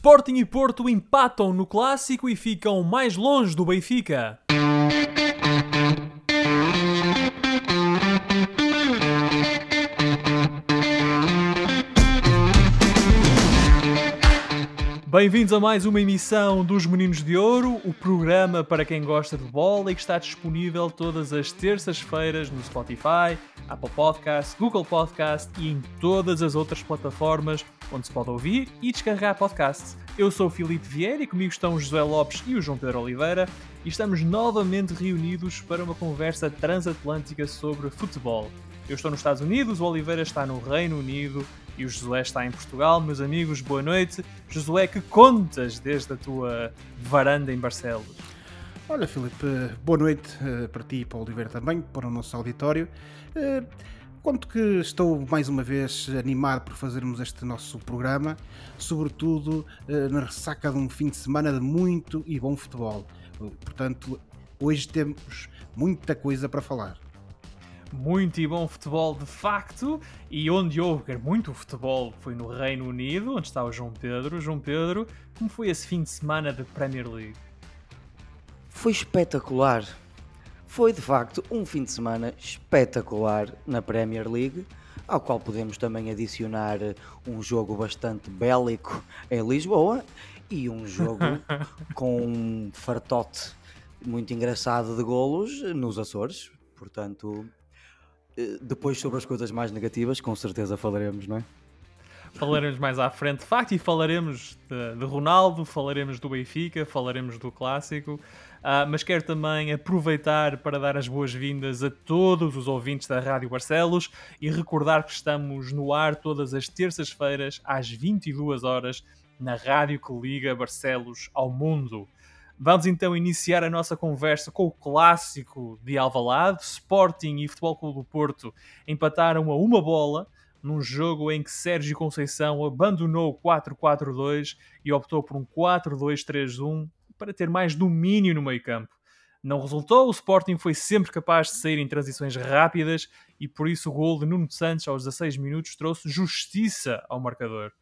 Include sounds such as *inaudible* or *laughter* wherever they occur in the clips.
Sporting e Porto empatam no clássico e ficam mais longe do Benfica. Bem-vindos a mais uma emissão dos Meninos de Ouro, o programa para quem gosta de bola e que está disponível todas as terças-feiras no Spotify, Apple Podcast, Google Podcast e em todas as outras plataformas onde se pode ouvir e descarregar podcasts. Eu sou o Filipe Vieira e comigo estão o José Lopes e o João Pedro Oliveira e estamos novamente reunidos para uma conversa transatlântica sobre futebol. Eu estou nos Estados Unidos, o Oliveira está no Reino Unido e o Josué está em Portugal. Meus amigos, boa noite. Josué, que contas desde a tua varanda em Barcelos? Olha, Filipe, boa noite uh, para ti e para o Oliveira também, para o nosso auditório. Uh, Conto que estou mais uma vez animado por fazermos este nosso programa, sobretudo uh, na ressaca de um fim de semana de muito e bom futebol. Portanto, hoje temos muita coisa para falar muito e bom futebol de facto, e onde houve muito futebol foi no Reino Unido, onde está o João Pedro. João Pedro, como foi esse fim de semana da Premier League? Foi espetacular. Foi de facto um fim de semana espetacular na Premier League, ao qual podemos também adicionar um jogo bastante bélico em Lisboa e um jogo *laughs* com um fartote muito engraçado de golos nos Açores. Portanto, eh, depois sobre as coisas mais negativas, com certeza falaremos, não é? Falaremos mais à frente, de facto, e falaremos de, de Ronaldo, falaremos do Benfica, falaremos do Clássico, uh, mas quero também aproveitar para dar as boas-vindas a todos os ouvintes da Rádio Barcelos e recordar que estamos no ar todas as terças-feiras às 22 horas na rádio que liga Barcelos ao mundo. Vamos então iniciar a nossa conversa com o clássico de Alvalade. Sporting e Futebol Clube do Porto empataram a uma bola num jogo em que Sérgio Conceição abandonou o 4-4-2 e optou por um 4-2-3-1 para ter mais domínio no meio-campo. Não resultou, o Sporting foi sempre capaz de sair em transições rápidas e por isso o gol de Nuno Santos aos 16 minutos trouxe justiça ao marcador.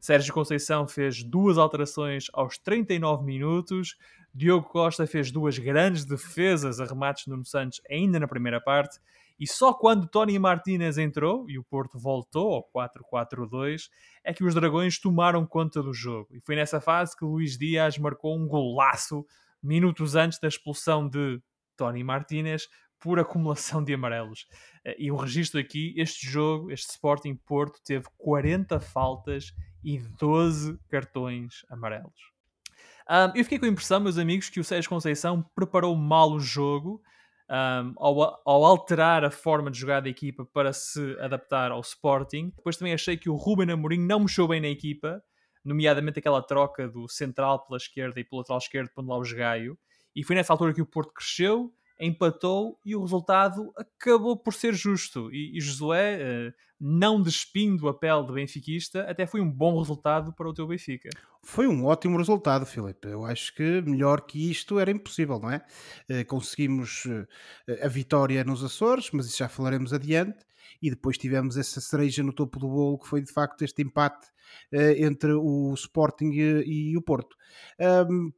Sérgio Conceição fez duas alterações aos 39 minutos. Diogo Costa fez duas grandes defesas a remates de Nuno Santos ainda na primeira parte. E só quando Tony Martinez entrou e o Porto voltou ao 4-4-2 é que os Dragões tomaram conta do jogo. E foi nessa fase que Luís Dias marcou um golaço minutos antes da expulsão de Tony Martinez por acumulação de amarelos. Eh, e o registro aqui, este jogo, este Sporting Porto, teve 40 faltas e 12 cartões amarelos. Um, eu fiquei com a impressão, meus amigos, que o Sérgio Conceição preparou mal o jogo um, ao, ao, alterar a forma de jogar da equipa para se adaptar ao Sporting. Depois também achei que o Ruben Amorim não mexeu bem na equipa, nomeadamente aquela troca do central pela esquerda e pelo lateral esquerdo, pondo lá o Gaio. E foi nessa altura que o Porto cresceu empatou e o resultado acabou por ser justo. E, e Josué, uh, não despindo a pele de benfiquista, até foi um bom resultado para o teu Benfica. Foi um ótimo resultado, Filipe. Eu acho que melhor que isto era impossível, não é? Uh, conseguimos uh, a vitória nos Açores, mas isso já falaremos adiante. E depois tivemos essa cereja no topo do bolo, que foi de facto este empate entre o Sporting e o Porto. Um,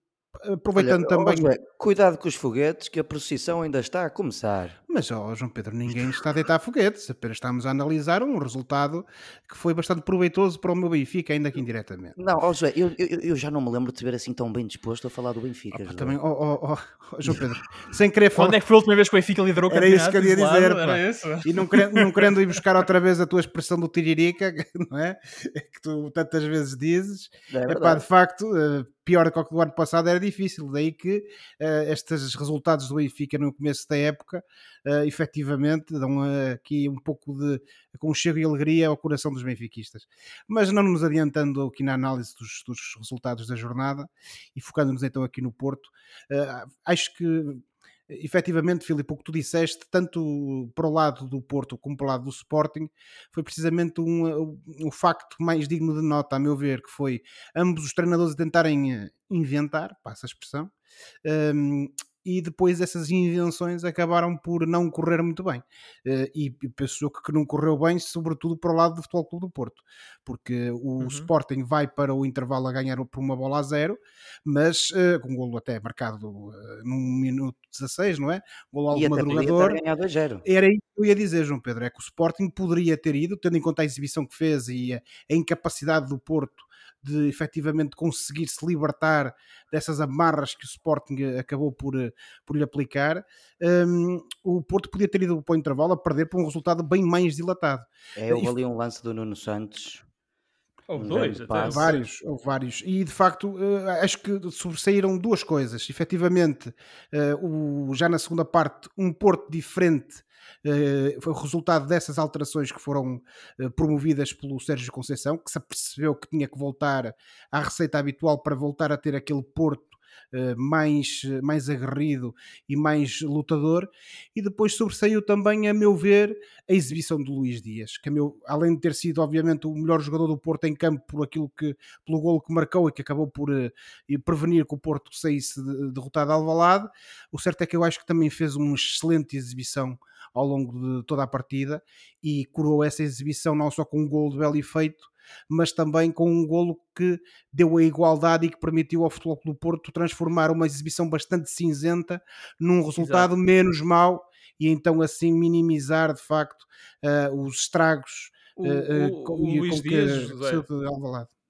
aproveitando Olha, também. Cuidado com os foguetes, que a procissão ainda está a começar. Mas, ó, João Pedro, ninguém está a deitar foguetes, apenas estamos a analisar um resultado que foi bastante proveitoso para o meu Benfica, ainda que indiretamente. Não, ó, Josué, eu, eu, eu já não me lembro de te ver assim tão bem disposto a falar do Benfica. Opa, também, ó, ó, ó, João Pedro, sem querer falar. Quando é que foi a última vez que o Benfica liderou o Era isso que eu ia dizer, Era isso. E não querendo, não querendo ir buscar outra vez a tua expressão do tiririca, *laughs* não é? Que tu tantas vezes dizes. É, Epá, de facto eh, pior do que o ano passado era difícil. Daí que uh, estes resultados do Benfica no começo da época uh, efetivamente dão uh, aqui um pouco de conchego e alegria ao coração dos benfiquistas. Mas não nos adiantando aqui na análise dos, dos resultados da jornada e focando-nos então aqui no Porto, uh, acho que efetivamente, Filipe, o que tu disseste, tanto para o lado do Porto como para o lado do Sporting, foi precisamente um, um facto mais digno de nota, a meu ver, que foi ambos os treinadores tentarem inventar, passa a expressão, um, e depois essas invenções acabaram por não correr muito bem. Uh, e, penso que não correu bem, sobretudo para o lado do Futebol Clube do Porto, porque o uhum. Sporting vai para o intervalo a ganhar por uma bola a zero, mas uh, com um golo até marcado uh, num minuto 16, não é? Golo algo madrugador. Era isso que eu ia dizer, João Pedro, é que o Sporting poderia ter ido, tendo em conta a exibição que fez e a incapacidade do Porto de efetivamente conseguir se libertar dessas amarras que o Sporting acabou por, por lhe aplicar, um, o Porto podia ter ido para o intervalo a perder por um resultado bem mais dilatado. É, houve ali um lance do Nuno Santos. Houve dois, até. vários, houve vários. E de facto, uh, acho que sobressaíram duas coisas. Efetivamente, uh, o, já na segunda parte, um Porto diferente eh, foi o resultado dessas alterações que foram eh, promovidas pelo Sérgio Conceição, que se apercebeu que tinha que voltar à receita habitual para voltar a ter aquele Porto Uh, mais, mais aguerrido e mais lutador, e depois sobressaiu também, a meu ver, a exibição de Luís Dias, que meu, além de ter sido, obviamente, o melhor jogador do Porto em campo por aquilo que, pelo golo que marcou e que acabou por prevenir que o Porto saísse de, derrotado ao Alvalade, o certo é que eu acho que também fez uma excelente exibição ao longo de toda a partida e coroou essa exibição não só com um golo de belo efeito, mas também com um golo que deu a igualdade e que permitiu ao Futebol do Porto transformar uma exibição bastante cinzenta num resultado Exato. menos mau e então assim minimizar de facto uh, os estragos o, uh, com, o Luís com Dias, que.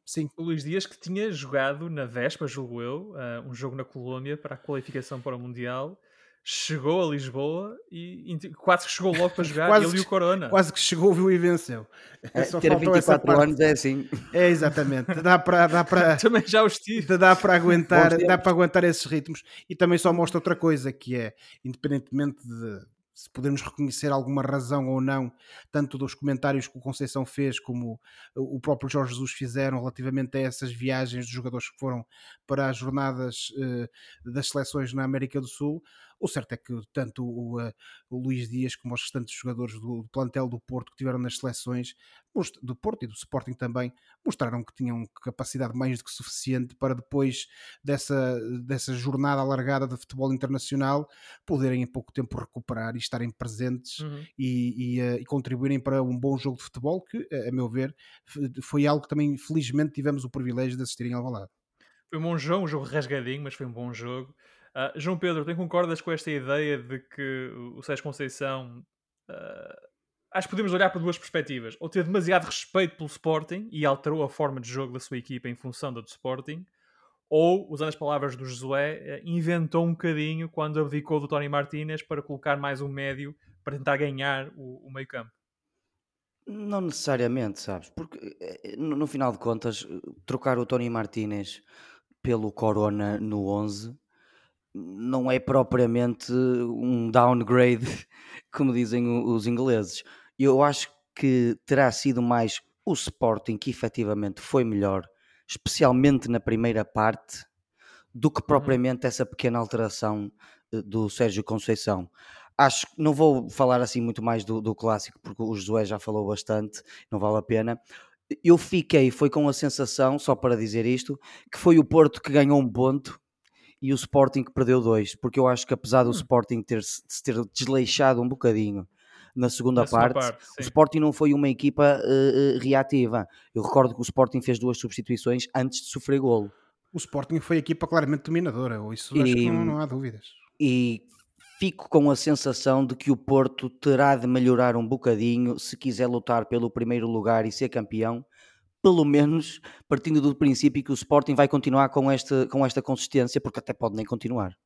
Sim. O Luís Dias que tinha jogado na véspera, julgo eu, uh, um jogo na Colômbia para a qualificação para o Mundial chegou a Lisboa e quase que chegou logo para *laughs* jogar quase, ele e o Corona. Quase que chegou, viu e venceu. É, só ter 24 anos é assim. É exatamente. Dá para dá para *laughs* também já os tive. Dá para aguentar, dá para aguentar esses ritmos e também só mostra outra coisa que é independentemente de se podemos reconhecer alguma razão ou não, tanto dos comentários que o Conceição fez, como o próprio Jorge Jesus fizeram relativamente a essas viagens dos jogadores que foram para as jornadas uh, das seleções na América do Sul. O certo é que tanto o, uh, o Luís Dias como os restantes jogadores do, do, plantel do Porto que tiveram nas seleções, do Porto e do Sporting também, mostraram que tinham capacidade mais do que suficiente para depois dessa, dessa jornada alargada de futebol internacional poderem em pouco tempo recuperar e estarem presentes uhum. e, e, uh, e, contribuírem para um bom jogo de futebol que, a meu ver, foi algo que também felizmente tivemos o privilégio de assistir em Alvalade. Foi um bom jogo, um jogo rasgadinho, mas foi um bom jogo. Uh, João Pedro, tu concordas com esta ideia de que o Sérgio Conceição uh, acho que podemos olhar por duas perspectivas. Ou ter demasiado respeito pelo Sporting e alterou a forma de jogo da sua equipa em função do Sporting, ou, usando as palavras do Josué, eh, inventou um bocadinho quando abdicou do Tony Martinez para colocar mais um médio para tentar ganhar o, o meio campo. Não necessariamente, sabes? Porque eh, no, no final de contas, trocar o Tony Martinez pelo Corona no 11 não é propriamente um downgrade, *laughs* como dizem os ingleses. Eu acho que terá sido mais o Sporting que efetivamente foi melhor, especialmente na primeira parte, do que uhum. propriamente essa pequena alteração eh, do Sérgio Conceição. Acho que não vou falar assim muito mais do, do clássico, porque o Josué já falou bastante, não vale a pena. Eu fiquei, foi com a sensação, só para dizer isto, que foi o Porto que ganhou um ponto e o Sporting que perdeu dois, porque eu acho que apesar do hum. Sporting ter, se ter desleixado um bocadinho na segunda na parte, parte o Sporting não foi uma equipa uh, reativa. Eu recordo que o Sporting fez duas substituições antes de sofrer golo. O Sporting foi a equipa claramente dominadora, isso e, acho que não, não há dúvidas. E fico com a sensação de que o Porto terá de melhorar um bocadinho se quiser lutar pelo primeiro lugar e ser campeão pelo menos partindo do princípio que o Sporting vai continuar com esta, com esta consistência, porque até pode nem continuar.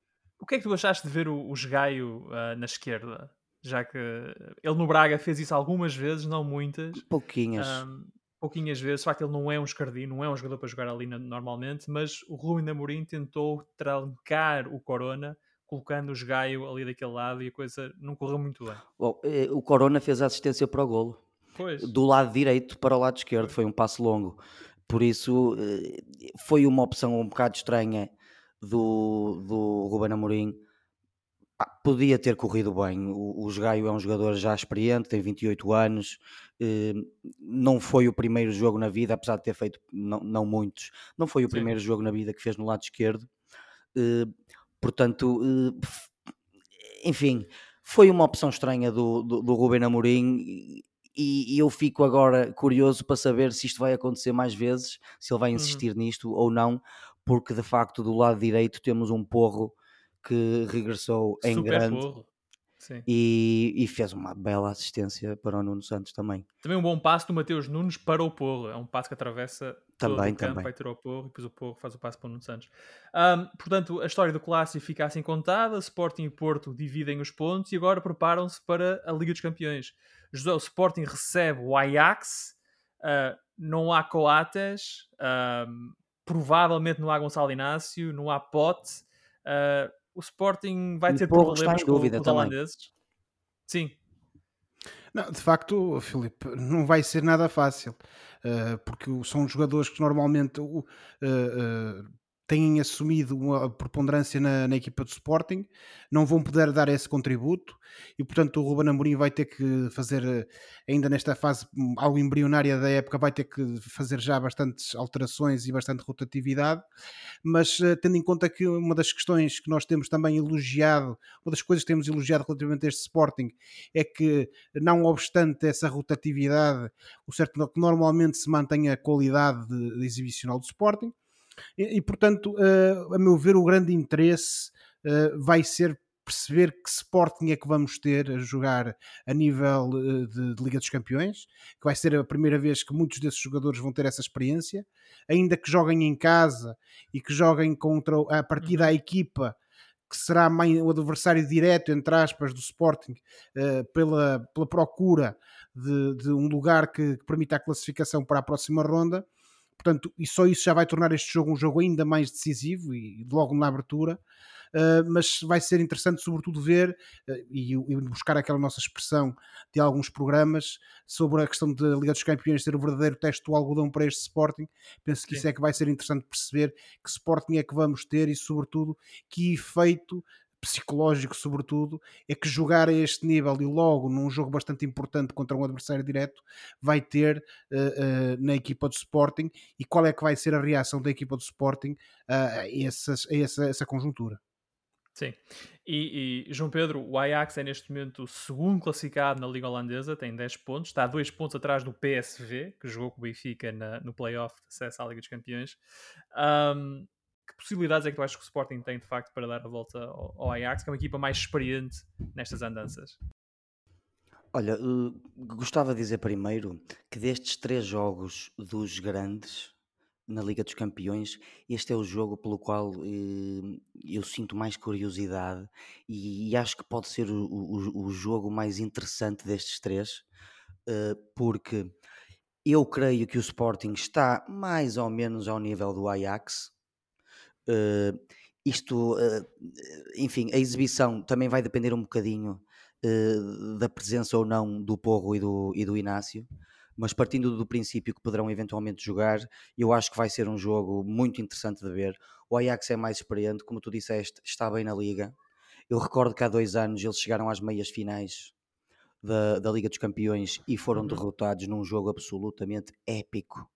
O que é que tu achaste de ver o, o Jogaio uh, na esquerda? Já que ele no Braga fez isso algumas vezes, não muitas. Pouquinhas. Um, pouquinhas vezes. De facto, ele não é um escardinho, não é um jogador para jogar ali na, normalmente, mas o Rui Namorim tentou trancar o Corona colocando o Jogaio ali daquele lado e a coisa não correu muito bem. Bom, eh, o Corona fez a assistência para o golo. Pois. do lado direito para o lado esquerdo, foi um passo longo. Por isso eh, foi uma opção um bocado estranha do, do Ruben Amorim. podia ter corrido bem. O, o Gaio é um jogador já experiente, tem 28 anos, eh, não foi o primeiro jogo na vida, apesar de ter feito não, não muitos, não foi o Sim. primeiro jogo na vida que fez no lado esquerdo. Eh, portanto, enfim, foi uma opção estranha do, do, do Ruben Amorim e, e, eu fico agora curioso para saber se isto vai acontecer mais vezes, se ele vai uhum. insistir uhum. nisto ou não, porque de facto do lado direito temos um porro que regressou Super em grande. Porro. E, e, fez uma bela assistência para o Nuno Santos também. Também um bom passo do Mateus Nunes para o Porro. É um passo que atravessa também, todo o campo, também. vai ter o Porro e depois o Porro faz o passo para o Nuno Santos. Um, portanto, a história do Clássico fica assim contada. Sporting e Porto dividem os pontos e agora preparam-se para a Liga dos Campeões. José, o Sporting recebe o Ajax, uh, não há Coates, uh, provavelmente não há Gonçalo Inácio, não há Pote. Uh, o Sporting vai e ter problemas com, com os holandeses. Sim. Não, de facto, Filipe, não vai ser nada fácil, uh, porque são jogadores que normalmente uh, uh, têm assumido uma preponderância na, na, equipa do Sporting, não vão poder dar esse contributo e, portanto, o Ruben Amorim vai ter que fazer, eh, ainda nesta fase hum, algo embrionária da época, vai ter que fazer já bastantes alterações e bastante rotatividade, mas eh, tendo em conta que uma das questões que nós temos também elogiado, uma das coisas que temos elogiado relativamente a este Sporting é que, não obstante essa rotatividade, o certo é que normalmente se mantém a qualidade de, de exibicional do Sporting, e, e portanto, uh, a meu ver, o grande interesse uh, vai ser perceber que Sporting é que vamos ter a jogar a nível uh, de, de, Liga dos Campeões, que vai ser a primeira vez que muitos desses jogadores vão ter essa experiência, ainda que joguem em casa e que joguem contra a partir da uhum. equipa que será o adversário direto, entre aspas, do Sporting, pela, pela procura de, de um lugar que, que permita a classificação para a próxima ronda. Portanto, e só isso já vai tornar este jogo um jogo ainda mais decisivo e logo na abertura. Uh, mas vai ser interessante, sobretudo, ver uh, e, e, buscar aquela nossa expressão de alguns programas sobre a questão da Liga dos Campeões ser o verdadeiro teste do algodão para este Sporting. Penso que Sim. isso é que vai ser interessante perceber que Sporting é que vamos ter e, sobretudo, que efeito psicológico, sobretudo, é que jogar a este nível e logo num jogo bastante importante contra um adversário direto vai ter uh, uh, na equipa do Sporting e qual é que vai ser a reação da equipa do Sporting a, essas, a essa, essa conjuntura. Sim. E, e, João Pedro, o Ajax é neste momento o segundo classificado na Liga Holandesa, tem 10 pontos, está a 2 pontos atrás do PSV, que jogou com o Benfica na, no playoff de acesso à Liga dos Campeões. Um, possibilidades é que tu achas que o Sporting tem de facto para dar a volta ao, ao Ajax, que é uma equipa mais experiente nestas andanças? Olha, uh, gostava de dizer primeiro que destes três jogos dos grandes na Liga dos Campeões, este é o jogo pelo qual uh, eu sinto mais curiosidade e, e, acho que pode ser o, o, o jogo mais interessante destes três, uh, porque eu creio que o Sporting está mais ou menos ao nível do Ajax, Uh, isto, uh, enfim, a exibição também vai depender um bocadinho uh, da presença ou não do Porro e do, e do Inácio, mas partindo do princípio que poderão eventualmente jogar, eu acho que vai ser um jogo muito interessante de ver. O Ajax é mais experiente, como tu disseste, está bem na liga. Eu recordo que há dois anos eles chegaram às meias finais da, da Liga dos Campeões e foram uhum. derrotados num jogo absolutamente épico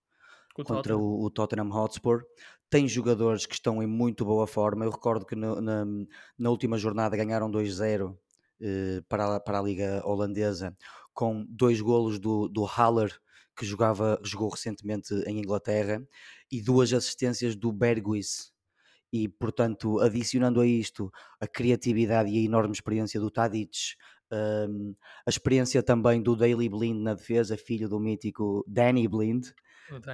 contra o, o, Tottenham Hotspur. Tem jogadores que estão em muito boa forma. Eu recordo que no, na, na, última jornada ganharam 2-0 eh, para, a, para a Liga Holandesa, com dois golos do, do Haller, que jogava, jogou recentemente em Inglaterra, e duas assistências do Berghuis. E, portanto, adicionando a isto a criatividade e a enorme experiência do Tadic, um, a experiência também do Daily Blind na defesa, filho do mítico Danny Blind,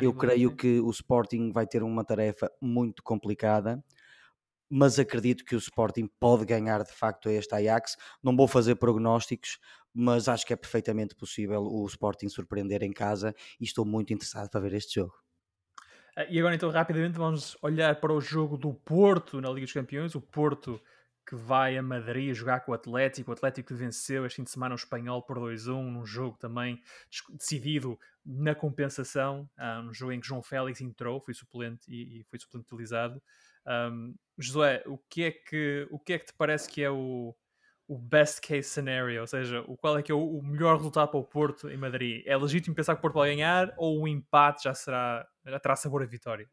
eu creio que o Sporting vai ter uma tarefa muito complicada, mas acredito que o Sporting pode ganhar de facto a este Ajax. Não vou fazer prognósticos, mas acho que é perfeitamente possível o Sporting surpreender em casa e estou muito interessado para ver este jogo. Ah, e agora então rapidamente vamos olhar para o jogo do Porto na Liga dos Campeões. O Porto que vai a Madrid jogar com o Atlético, o Atlético venceu este fim de semana o Espanhol por 2-1, num jogo também decidido na compensação, um ah, jogo em que João Félix entrou, foi suplente e, e foi suplente utilizado. Um, Josué, o que, é que, o que é que te parece que é o, o best case scenario? Ou seja, o, qual é que é o, o melhor resultado para o Porto em Madrid? É legítimo pensar que o Porto vai ganhar ou o empate já será, já terá sabor a vitória?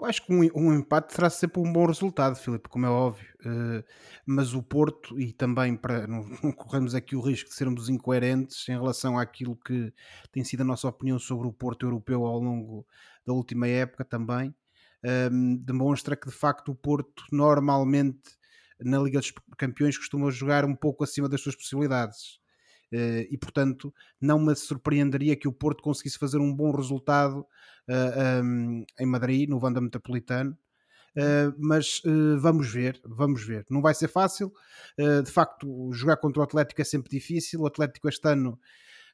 Eu acho que um, um, empate será sempre um bom resultado, Filipe, como é óbvio. Uh, mas o Porto, e também para não, *laughs* não, corremos aqui o risco de sermos incoerentes em relação àquilo que tem sido a nossa opinião sobre o Porto europeu ao longo da última época também, um, demonstra que de facto o Porto normalmente na Liga dos Campeões costuma jogar um pouco acima das suas possibilidades. Uh, e portanto não me surpreenderia que o Porto conseguisse fazer um bom resultado uh, um, em Madrid, no Vanda Metropolitano. Uh, mas vamos ver, vamos ver. Não vai ser fácil. de facto, jogar contra o Atlético é sempre difícil. O Atlético este ano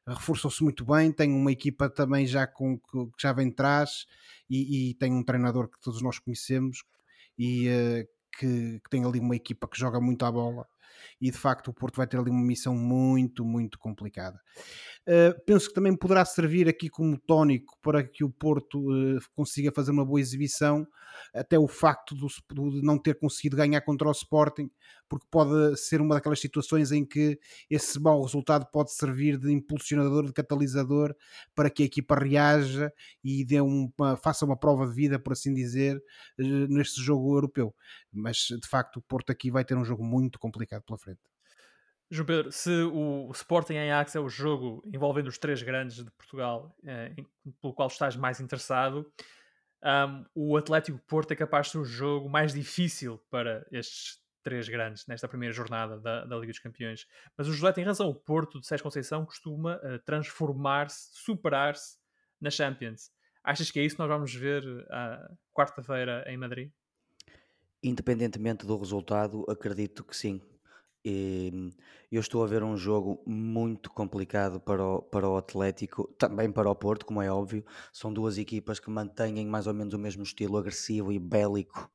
reforçou-se muito bem, tem uma equipa também já com que já vem de trás e, e, tem um treinador que todos nós conhecemos e uh, que, que, tem ali uma equipa que joga muito à bola e de facto o Porto vai ter ali uma missão muito, muito complicada. Uh, penso que também poderá servir aqui como tónico para que o Porto uh, consiga fazer uma boa exibição, até o facto do, de não ter conseguido ganhar contra o Sporting, porque pode ser uma daquelas situações em que esse mau resultado pode servir de impulsionador, de catalisador para que a equipa reaja e dê uma, faça uma prova de vida, por assim dizer, uh, neste jogo europeu. Mas de facto o Porto aqui vai ter um jogo muito complicado pela frente. João Pedro, se o Sporting Ajax é o jogo envolvendo os três grandes de Portugal eh, pelo qual estás mais interessado, um, o Atlético Porto é capaz de ser o jogo mais difícil para estes três grandes nesta primeira jornada da, da Liga dos Campeões. Mas o José tem razão, o Porto de Sérgio Conceição costuma uh, transformar-se, superar-se na Champions. Achas que é isso que nós vamos ver uh, quarta-feira em Madrid? Independentemente do resultado, acredito que sim. E eu estou a ver um jogo muito complicado para o, para o Atlético, também para o Porto, como é óbvio. São duas equipas que mantêm mais ou menos o mesmo estilo agressivo e bélico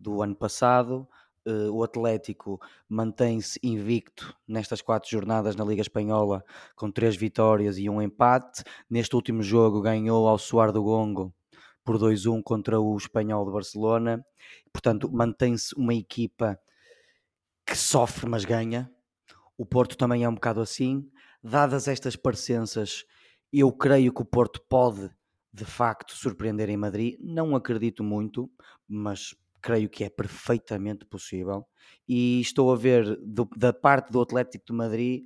do ano passado. Uh, o Atlético mantém-se invicto nestas quatro jornadas na Liga Espanhola, com três vitórias e um empate. Neste último jogo ganhou ao suar do gongo por 2-1 contra o Espanhol de Barcelona. Portanto, mantém-se uma equipa que sofre, mas ganha. O Porto também é um bocado assim. Dadas estas parecenças, eu creio que o Porto pode de facto surpreender em Madrid. Não acredito muito, mas creio que é perfeitamente possível. E estou a ver do, da parte do Atlético de Madrid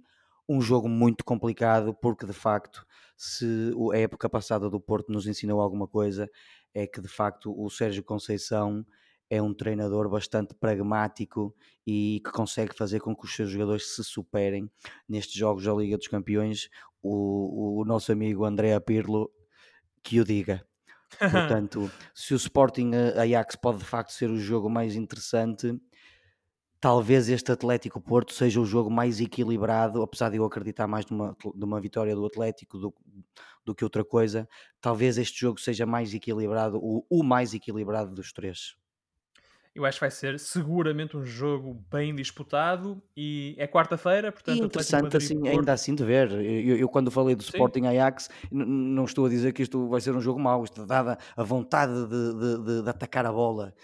um jogo muito complicado, porque de facto, se a época passada do Porto nos ensinou alguma coisa, é que de facto o Sérgio Conceição é um treinador bastante pragmático e que consegue fazer com que os seus jogadores se superem nestes jogos da Liga dos Campeões. O, o nosso amigo André Pirlo que o diga. *laughs* Portanto, se o Sporting Ajax pode de facto ser o jogo mais interessante, talvez este Atlético Porto seja o jogo mais equilibrado, apesar de eu acreditar mais numa, numa vitória do Atlético do, do que outra coisa, talvez este jogo seja mais equilibrado, o, o mais equilibrado dos três. Eu acho que vai ser seguramente um jogo bem disputado e é quarta-feira, portanto... E interessante assim, ainda assim de ver. Eu, eu quando falei do Sim. Sporting Ajax, não estou a dizer que isto vai ser um jogo mau, isto dada a vontade de, de, de, atacar a bola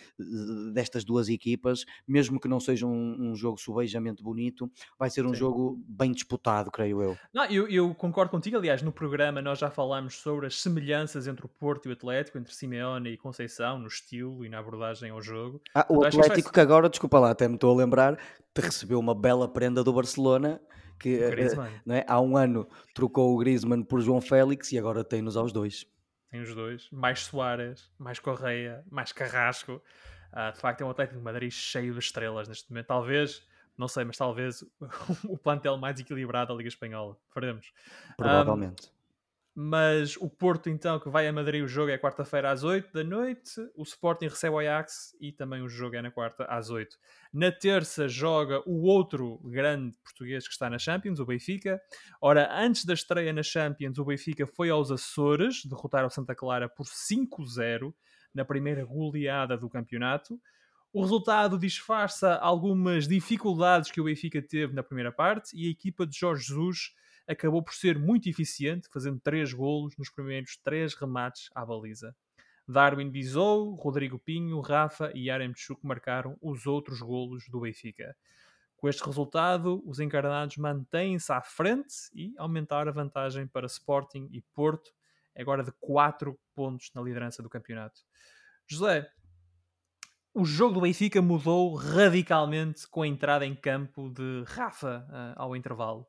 destas duas equipas, mesmo que não seja um, um jogo subejamente bonito, vai ser um Sim. jogo bem disputado, creio eu. Não, eu, eu concordo contigo, aliás, no programa nós já falámos sobre as semelhanças entre o Porto e o Atlético, entre Simeone e Conceição, no estilo e na abordagem ao jogo. Ah, o Atlético que agora, desculpa lá, até me estou a lembrar, te recebeu uma bela prenda do Barcelona que não é? há um ano trocou o Griezmann por João Félix e agora tem-nos aos dois. Tem os dois, mais Soares, mais Correia, mais Carrasco. Uh, de facto, é um Atlético de Madrid cheio de estrelas neste momento. Talvez, não sei, mas talvez *laughs* o plantel mais equilibrado da Liga Espanhola. Faremos. Provavelmente. Um, mas o Porto, então, que vai a Madrid, o jogo é quarta-feira às 8 da noite. O Sporting recebe o Ajax e também o jogo é na quarta às 8. Na terça joga o outro grande português que está na Champions, o Benfica. Ora, antes da estreia na Champions, o Benfica foi aos Açores, derrotar o Santa Clara por 5-0 na primeira goleada do campeonato. O resultado disfarça algumas dificuldades que o Benfica teve na primeira parte e a equipa de Jorge Jesus acabou por ser muito eficiente, fazendo três golos nos primeiros três remates à baliza. Darwin Bizou, Rodrigo Pinho, Rafa e Yaremchuk marcaram os outros golos do Benfica. Com este resultado, os encarnados mantêm-se à frente e aumentaram a vantagem para Sporting e Porto, agora de 4 pontos na liderança do campeonato. José, o jogo do Benfica mudou radicalmente com a entrada em campo de Rafa uh, ao intervalo.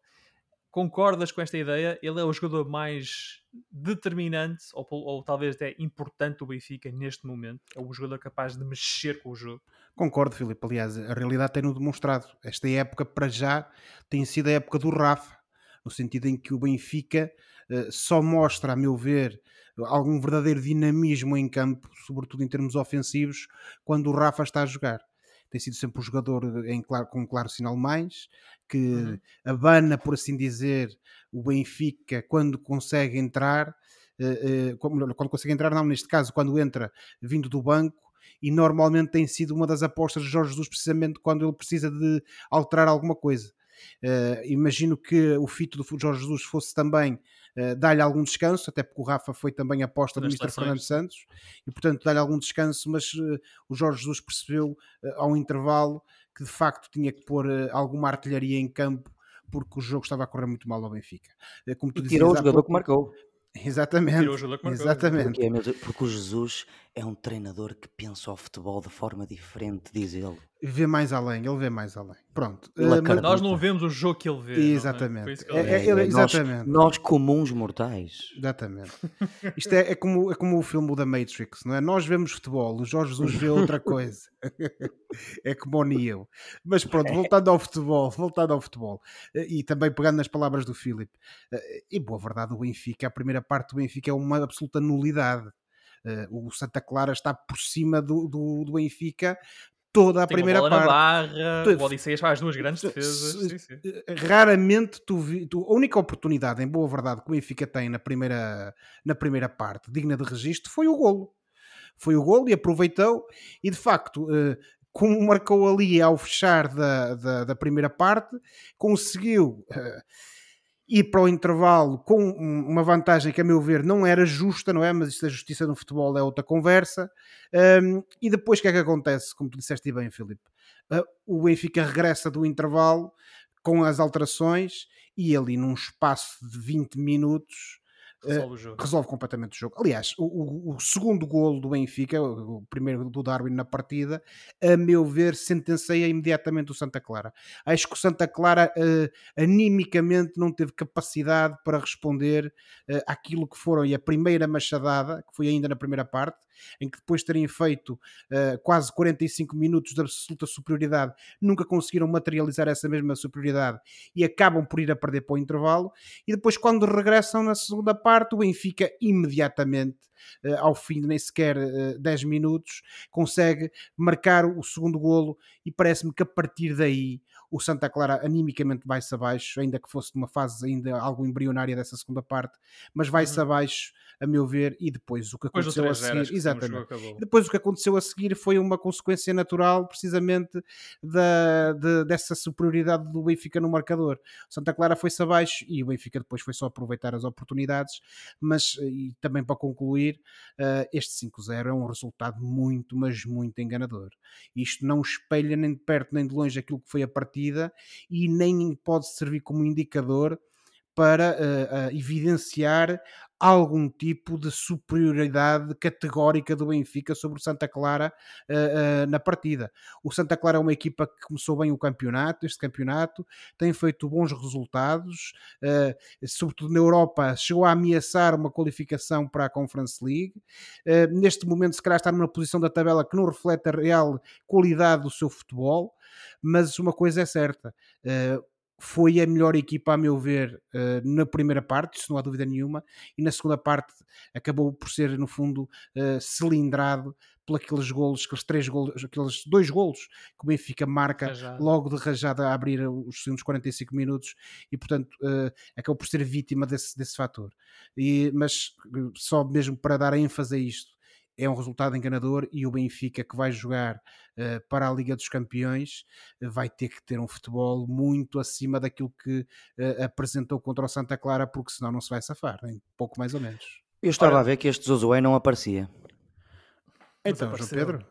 Concordas com esta ideia? Ele é o jogador mais determinante, ou, ou, talvez até importante do Benfica neste momento. É o jogador capaz de mexer com o jogo. Concordo, Filipe. Aliás, a realidade tem-no demonstrado. Esta época, para já, tem sido a época do Rafa, no sentido em que o Benfica uh, só mostra, a meu ver, algum verdadeiro dinamismo em campo, sobretudo em termos ofensivos, quando o Rafa está a jogar. Tem sido sempre um jogador em claro, com um claro sinal mais, que uhum. abana, por assim dizer, o Benfica quando consegue entrar, uh, uh, quando consegue entrar, não, neste caso, quando entra vindo do banco, e normalmente tem sido uma das apostas de Jorge Jesus, precisamente quando ele precisa de alterar alguma coisa. Uh, imagino que o fito do Jorge Jesus fosse também uh, dar-lhe algum descanso, até porque o Rafa foi também aposta do Mr. Fernando Santos, e portanto dar-lhe algum descanso, mas uh, o Jorge Jesus percebeu ao intervalo que de facto tinha que pôr alguma artilharia em campo porque o jogo estava a correr muito mal ao Benfica. Como tu e *laughs* tirou o jogador pouco, que marcou. Exatamente. Exatamente. Porque, porque, o Jesus é um treinador que pensa o futebol de forma diferente, diz ele. Vê mais além, ele vê mais além. Pronto. Uh, nós não vemos o jogo que ele vê. Exatamente. É? É, é, exatamente. Nós, nós, comuns mortais. Exatamente. Isto é, é, como, é como o filme da Matrix, não é? Nós vemos futebol, o Jorge Jesus vê outra *laughs* coisa. é como o Neo. Mas pronto, voltando ao futebol, voltando ao futebol. Eh, e também pegando nas palavras do Filipe. Eh, e boa verdade, o Benfica, a primeira parte do Benfica é uma absoluta nulidade. Uh, o Santa Clara está por cima do, do, do Benfica toda a Tem primeira parte. barra, tu, o Odisseias faz duas grandes defesas. Sim, sim. Eh, raramente tu, vi, tu, a única oportunidade, em boa verdade, que o Benfica tem na primeira, na primeira parte, digna de registro, foi o golo. Foi o golo e aproveitou, e de facto, uh, como marcou ali ao fechar da, da, da primeira parte, conseguiu. Ir para o intervalo com uma vantagem que, a meu ver, não era justa, não é? Mas isto da justiça no futebol é outra conversa. Um, e depois o que é que acontece? Como tu disseste bem, Filipe, uh, o Benfica regressa do intervalo com as alterações e ali num espaço de 20 minutos resolve, uh, resolve completamente o jogo. Aliás, o, o, o, segundo golo do Benfica, o, primeiro do Darwin na partida, a meu ver, sentencia imediatamente o Santa Clara. Acho que o Santa Clara uh, animicamente não teve capacidade para responder uh, àquilo que foram e a primeira machadada, que foi ainda na primeira parte, em que depois de terem feito uh, quase 45 minutos de absoluta superioridade, nunca conseguiram materializar essa mesma superioridade e acabam por ir a perder para o intervalo. E depois, quando regressam na segunda parte, o Benfica imediatamente Uh, ao fim de nem sequer uh, 10 minutos, consegue marcar o segundo golo e parece-me que a partir daí o Santa Clara animicamente vai-se abaixo, ainda que fosse numa fase ainda algo embrionária dessa segunda parte, mas vai-se uhum. abaixo a meu ver, e depois o que aconteceu a seguir. Exatamente. Depois o que aconteceu a seguir foi uma consequência natural, precisamente, da, de, dessa superioridade do Benfica no marcador. Santa Clara foi-se abaixo e o Benfica depois foi só aproveitar as oportunidades, mas e também para concluir, uh, este 5-0 é um resultado muito, mas muito enganador. Isto não espelha nem de perto nem de longe aquilo que foi a partida e nem pode servir como indicador para uh, uh, evidenciar algum tipo de superioridade categórica do Benfica sobre o Santa Clara uh, na partida. O Santa Clara é uma equipa que começou bem o campeonato, este campeonato, tem feito bons resultados, sobretudo na Europa, chegou a ameaçar uma qualificação para a Conference League. neste momento, se calhar está numa posição da tabela que não reflete a real qualidade do seu futebol, mas uma coisa é certa foi a melhor equipa, a meu ver, uh, na primeira parte, isso não há dúvida nenhuma, e na segunda parte acabou por ser, no fundo, uh, cilindrado por aqueles golos, aqueles três golos, aqueles dois golos que o Benfica marca rajada. logo de rajada a abrir os segundos 45 minutos e, portanto, uh, acabou por ser vítima desse, desse fator. E, mas só mesmo para dar ênfase a isto, é um resultado enganador e o Benfica que vai jogar uh, para a Liga dos Campeões uh, vai ter que ter um futebol muito acima daquilo que uh, apresentou contra o Santa Clara, porque senão não se vai safar, nem pouco mais ou menos. Eu estava Ora, a ver que este Zozoé não aparecia. Então, João Pedro.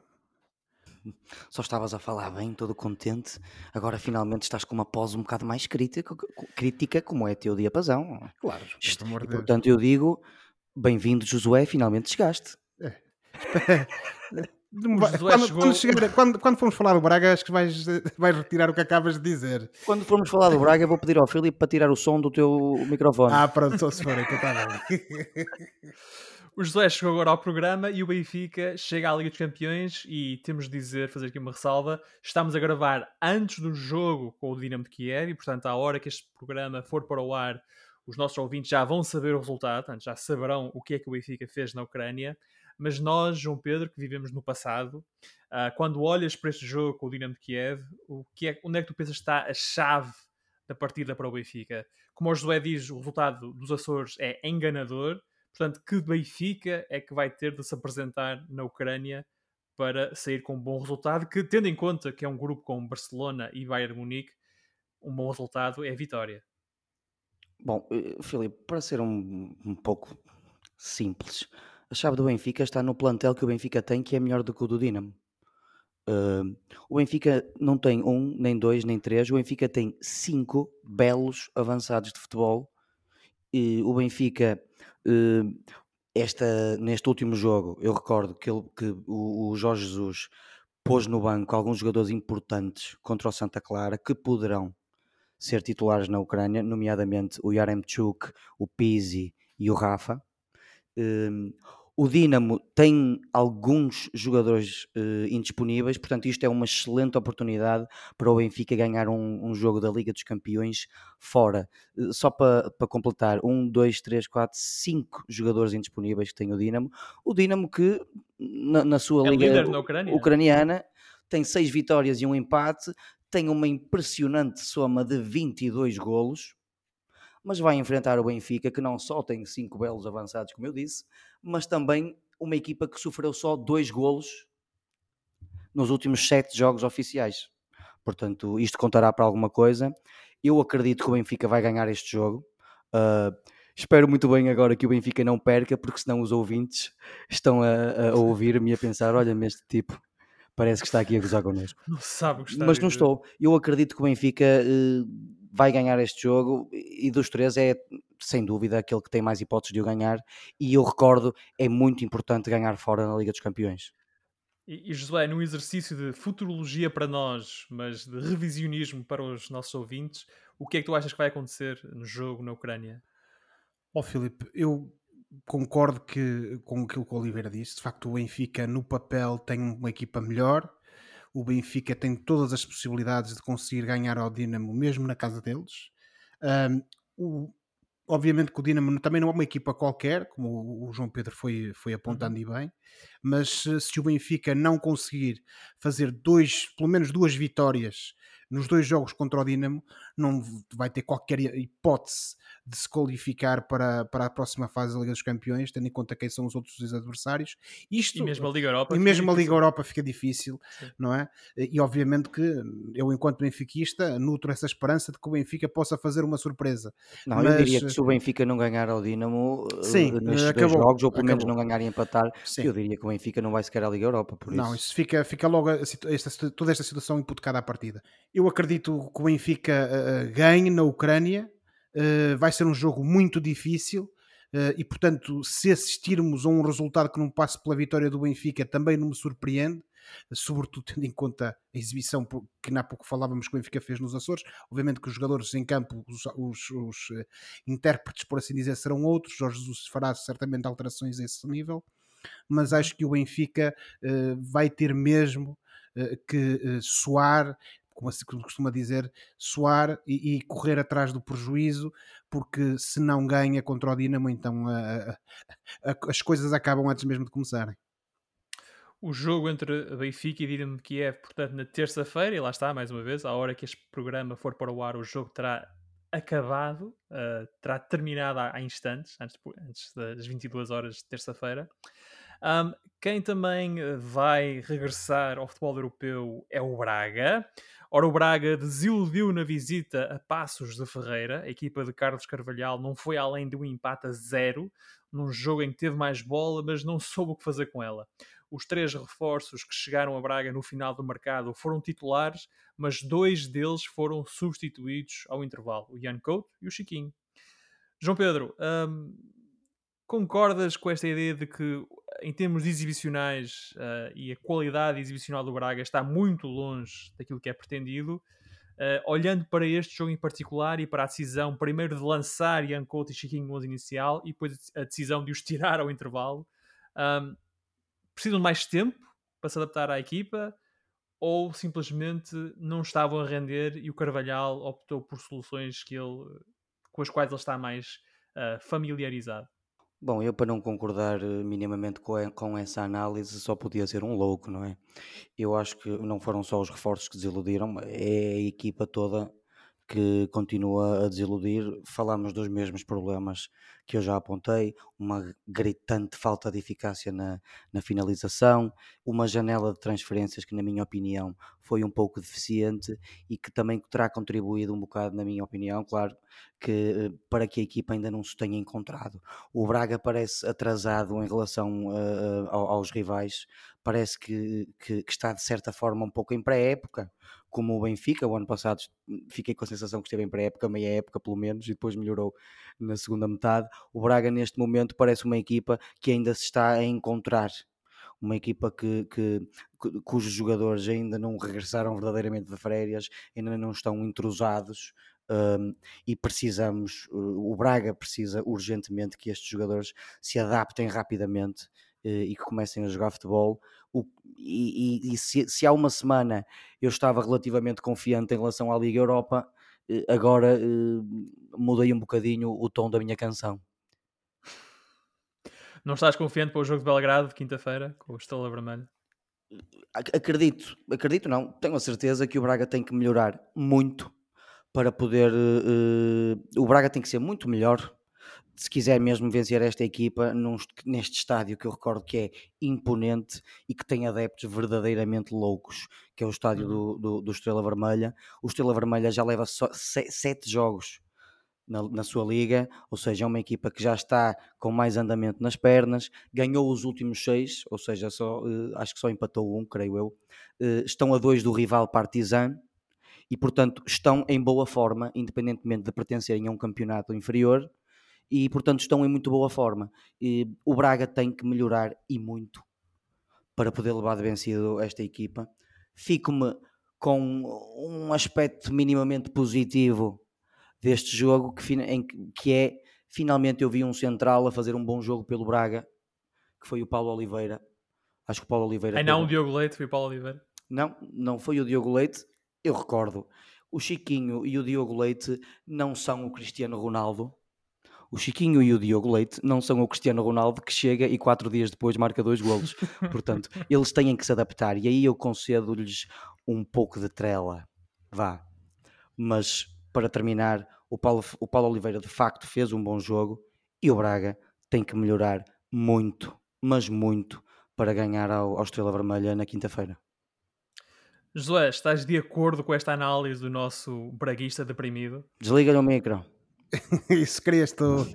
Só estavas a falar bem, todo contente. Agora finalmente estás com uma pose um bocado mais crítica, crítica como é teu diapasão. Claro. e, portanto, eu digo: bem-vindo, Josué, finalmente chegaste. *laughs* Quando, quando, chegar, quando, quando, formos falar do Braga, acho que vais, vais retirar o que acabas de dizer. Quando formos falar do Braga, vou pedir ao Filipe para tirar o som do teu microfone. Ah, pronto, se for, então está bem. *laughs* O José chegou agora ao programa e o Benfica chega à Liga dos Campeões e temos de dizer, fazer aqui uma ressalva, estamos a gravar antes do jogo com o Dinamo de Kiev e portanto à hora que este programa for para o ar os nossos ouvintes já vão saber o resultado, portanto, já saberão o que é que o Benfica fez na Ucrânia, mas nós, João Pedro, que vivemos no passado, uh, quando olhas para este jogo com o Dinamo de Kiev, o que é, onde é que tu pensas que está a chave da partida para o Benfica? Como o José diz, o resultado dos Açores é enganador, Portanto, que Benfica é que vai ter de se apresentar na Ucrânia para sair com um bom resultado? Que, tendo em conta que é um grupo com Barcelona e Bayern Munique, um bom resultado é vitória. Bom, eh, Filipe, para ser um, um pouco simples, a chave do Benfica está no plantel que o Benfica tem, que é melhor do que o do Dinamo. Uh, o Benfica não tem um, nem dois, nem três. O Benfica tem cinco belos avançados de futebol. E o Benfica Hum, esta, neste último jogo, eu recordo que, ele, que o, o Jorge Jesus pôs no banco alguns jogadores importantes contra o Santa Clara que poderão ser titulares na Ucrânia, nomeadamente o Yaremchuk, o Pizzi e o Rafa. Um, o Dinamo tem alguns jogadores uh, indisponíveis, portanto, isto é uma excelente oportunidade para o Benfica ganhar um, um jogo da Liga dos Campeões fora. Uh, só para, para completar, um, dois, três, quatro, cinco jogadores indisponíveis que tem o Dinamo. O Dinamo que na, na sua é Liga na ucraniana tem seis vitórias e um empate, tem uma impressionante soma de 22 golos mas vai enfrentar o Benfica, que não só tem cinco belos avançados, como eu disse, mas também uma equipa que sofreu só dois golos nos últimos sete jogos oficiais. Portanto, isto contará para alguma coisa. Eu acredito que o Benfica vai ganhar este jogo. Uh, espero muito bem agora que o Benfica não perca, porque senão os ouvintes estão a, a ouvir-me e a pensar: olha-me este tipo, parece que está aqui a gozar connosco. Não sabe está Mas não estou. Eu acredito que o Benfica uh, vai ganhar este jogo e dos três é sem dúvida aquele que tem mais hipóteses de o ganhar e eu recordo é muito importante ganhar fora na Liga dos Campeões. E, e Josué, num exercício de futurologia para nós, mas de revisionismo para os nossos ouvintes, o que é que tu achas que vai acontecer no jogo na Ucrânia? Ó oh, Filipe, eu concordo que, com aquilo que o Oliveira disse. De facto, o Benfica no papel tem uma equipa melhor, o Benfica tem todas as possibilidades de conseguir ganhar ao Dinamo, mesmo na casa deles. Um, o, obviamente que o Dinamo também não é uma equipa qualquer, como o João Pedro foi, foi apontando uhum. e bem, mas se o Benfica não conseguir fazer dois, pelo menos duas vitórias nos dois jogos contra o Dinamo, não vai ter qualquer hipótese de se qualificar para, para a próxima fase da Liga dos Campeões, tendo em conta quem são os outros dois adversários. Isto, e mesmo a Liga Europa. E mesmo a Liga Europa fica difícil, Sim. não é? E obviamente que eu, enquanto benfiquista, nutro essa esperança de que o Benfica possa fazer uma surpresa. Não, Mas... eu diria que se o Benfica não ganhar ao Dinamo Sim, eh, nestes acabou, dois jogos, ou pelo menos não ganhar e empatar, Sim. eu diria que o Benfica não vai sequer à Liga Europa. Por não, isso, fica, fica logo esta, toda esta situação imputecada à partida. Eu acredito que o Benfica uh, ganhe na Ucrânia eh, vai ser um jogo muito difícil. Uh, e portanto, se assistirmos a um resultado que não passe pela vitória do Benfica, também não me surpreende, sobretudo tendo em conta a exibição que há pouco falávamos que o Benfica fez nos Açores. Obviamente que os jogadores em campo, os, os, os uh, intérpretes, por assim dizer, serão outros. Jorge Jesus fará certamente alterações a esse nível, mas acho que o Benfica uh, vai ter mesmo que soar como se costuma dizer, suar e, e, correr atrás do prejuízo, porque se não ganha contra o Dinamo, então a, a, a, as coisas acabam antes mesmo de começarem. O jogo entre Benfica e Dinamo de Kiev, portanto, na terça-feira, e lá está, mais uma vez, à hora que este programa for para o ar, o jogo terá acabado, uh, terá terminado há, há instantes, antes, antes, das 22 horas de terça-feira. Um, quem também eh, vai regressar ao futebol europeu é o Braga. Ora, o Braga desiludiu na visita a Passos de Ferreira. A equipa de Carlos Carvalhal não foi além de um empate a zero, num jogo em que teve mais bola, mas não soube o que fazer com ela. Os três reforços que chegaram a Braga no final do mercado foram titulares, mas dois deles foram substituídos ao intervalo: o Ian Couto e o Chiquinho. João Pedro, hum, concordas com esta ideia de que em termos exibicionais uh, e a qualidade exibicional do Braga está muito longe daquilo que é pretendido. Uh, olhando para este jogo em particular e para a decisão, primeiro de lançar Ian Couto e Chiquinho no 11 inicial e depois a decisão de os tirar ao intervalo, um, precisam de mais tempo para se adaptar à equipa ou simplesmente não estavam a render e o Carvalhal optou por soluções que ele, com as quais ele está mais uh, familiarizado? Bom, eu para não concordar eh, minimamente com, com essa análise só podia ser um louco, não é? Eu acho que não foram só os reforços que desiludiram, é a equipa toda que continua a desiludir. Falamos dos mesmos problemas que eu já apontei, uma gritante falta de eficácia na, na finalização, uma janela de transferências que, na minha opinião, foi um pouco deficiente e que também terá contribuído um bocado, na minha opinião, claro, que eh, para que a equipa ainda não se tenha encontrado. O Braga parece atrasado em relação uh, aos rivais, parece que, que, que, está de certa forma um pouco em pré-época, como o Benfica, o ano passado fiquei com a sensação que esteve em pré-época, meia época pelo menos, e depois melhorou na segunda metade. O Braga neste momento parece uma equipa que ainda se está a encontrar, uma equipa que, que, cujos jogadores ainda não regressaram verdadeiramente de férias, ainda não estão intrusados. Um, e precisamos, o Braga precisa urgentemente que estes jogadores se adaptem rapidamente e que comecem a jogar futebol o, e, e, e se, se, há uma semana eu estava relativamente confiante em relação à Liga Europa, eh, agora eh, mudei um bocadinho o tom da minha canção. Não estás confiante para o jogo de Belgrado de quinta-feira com o Estrela Vermelha? Acredito, acredito não, tenho a certeza que o Braga tem que melhorar muito para poder. Uh, o Braga tem que ser muito melhor se quiser mesmo vencer esta equipa num, neste estádio que eu recordo que é imponente e que tem adeptos verdadeiramente loucos, que é o estádio uhum. do, do, do, Estrela Vermelha. O Estrela Vermelha já leva só sete jogos na, na, sua liga, ou seja, é uma equipa que já está com mais andamento nas pernas, ganhou os últimos seis, ou seja, só, uh, acho que só empatou um, creio eu. Uh, estão a dois do rival Partizan e, portanto, estão em boa forma, independentemente de pertencerem a um campeonato inferior e portanto estão em muito boa forma. E o Braga tem que melhorar e muito para poder levar de vencido esta equipa. Fico-me com um aspecto minimamente positivo deste jogo que, em, que é finalmente eu vi um central a fazer um bom jogo pelo Braga que foi o Paulo Oliveira. Acho que o Paulo Oliveira. Aí não o Diogo Leite, foi o Paulo Oliveira. Não, não foi o Diogo Leite. Eu recordo. O Chiquinho e o Diogo Leite não são o Cristiano Ronaldo, o Chiquinho e o Diogo Leite não são o Cristiano Ronaldo que chega e quatro dias depois marca dois golos. Portanto, *laughs* eles têm que se adaptar e aí eu concedo-lhes um pouco de trela. Vá. Mas para terminar, o Paulo, o Paulo Oliveira de facto fez um bom jogo e o Braga tem que melhorar muito, mas muito, para ganhar ao, ao Estrela Vermelha na quinta-feira. Josué, estás de acordo com esta análise do nosso braguista deprimido? Desliga-lhe o micro. *laughs* Isso querias tu.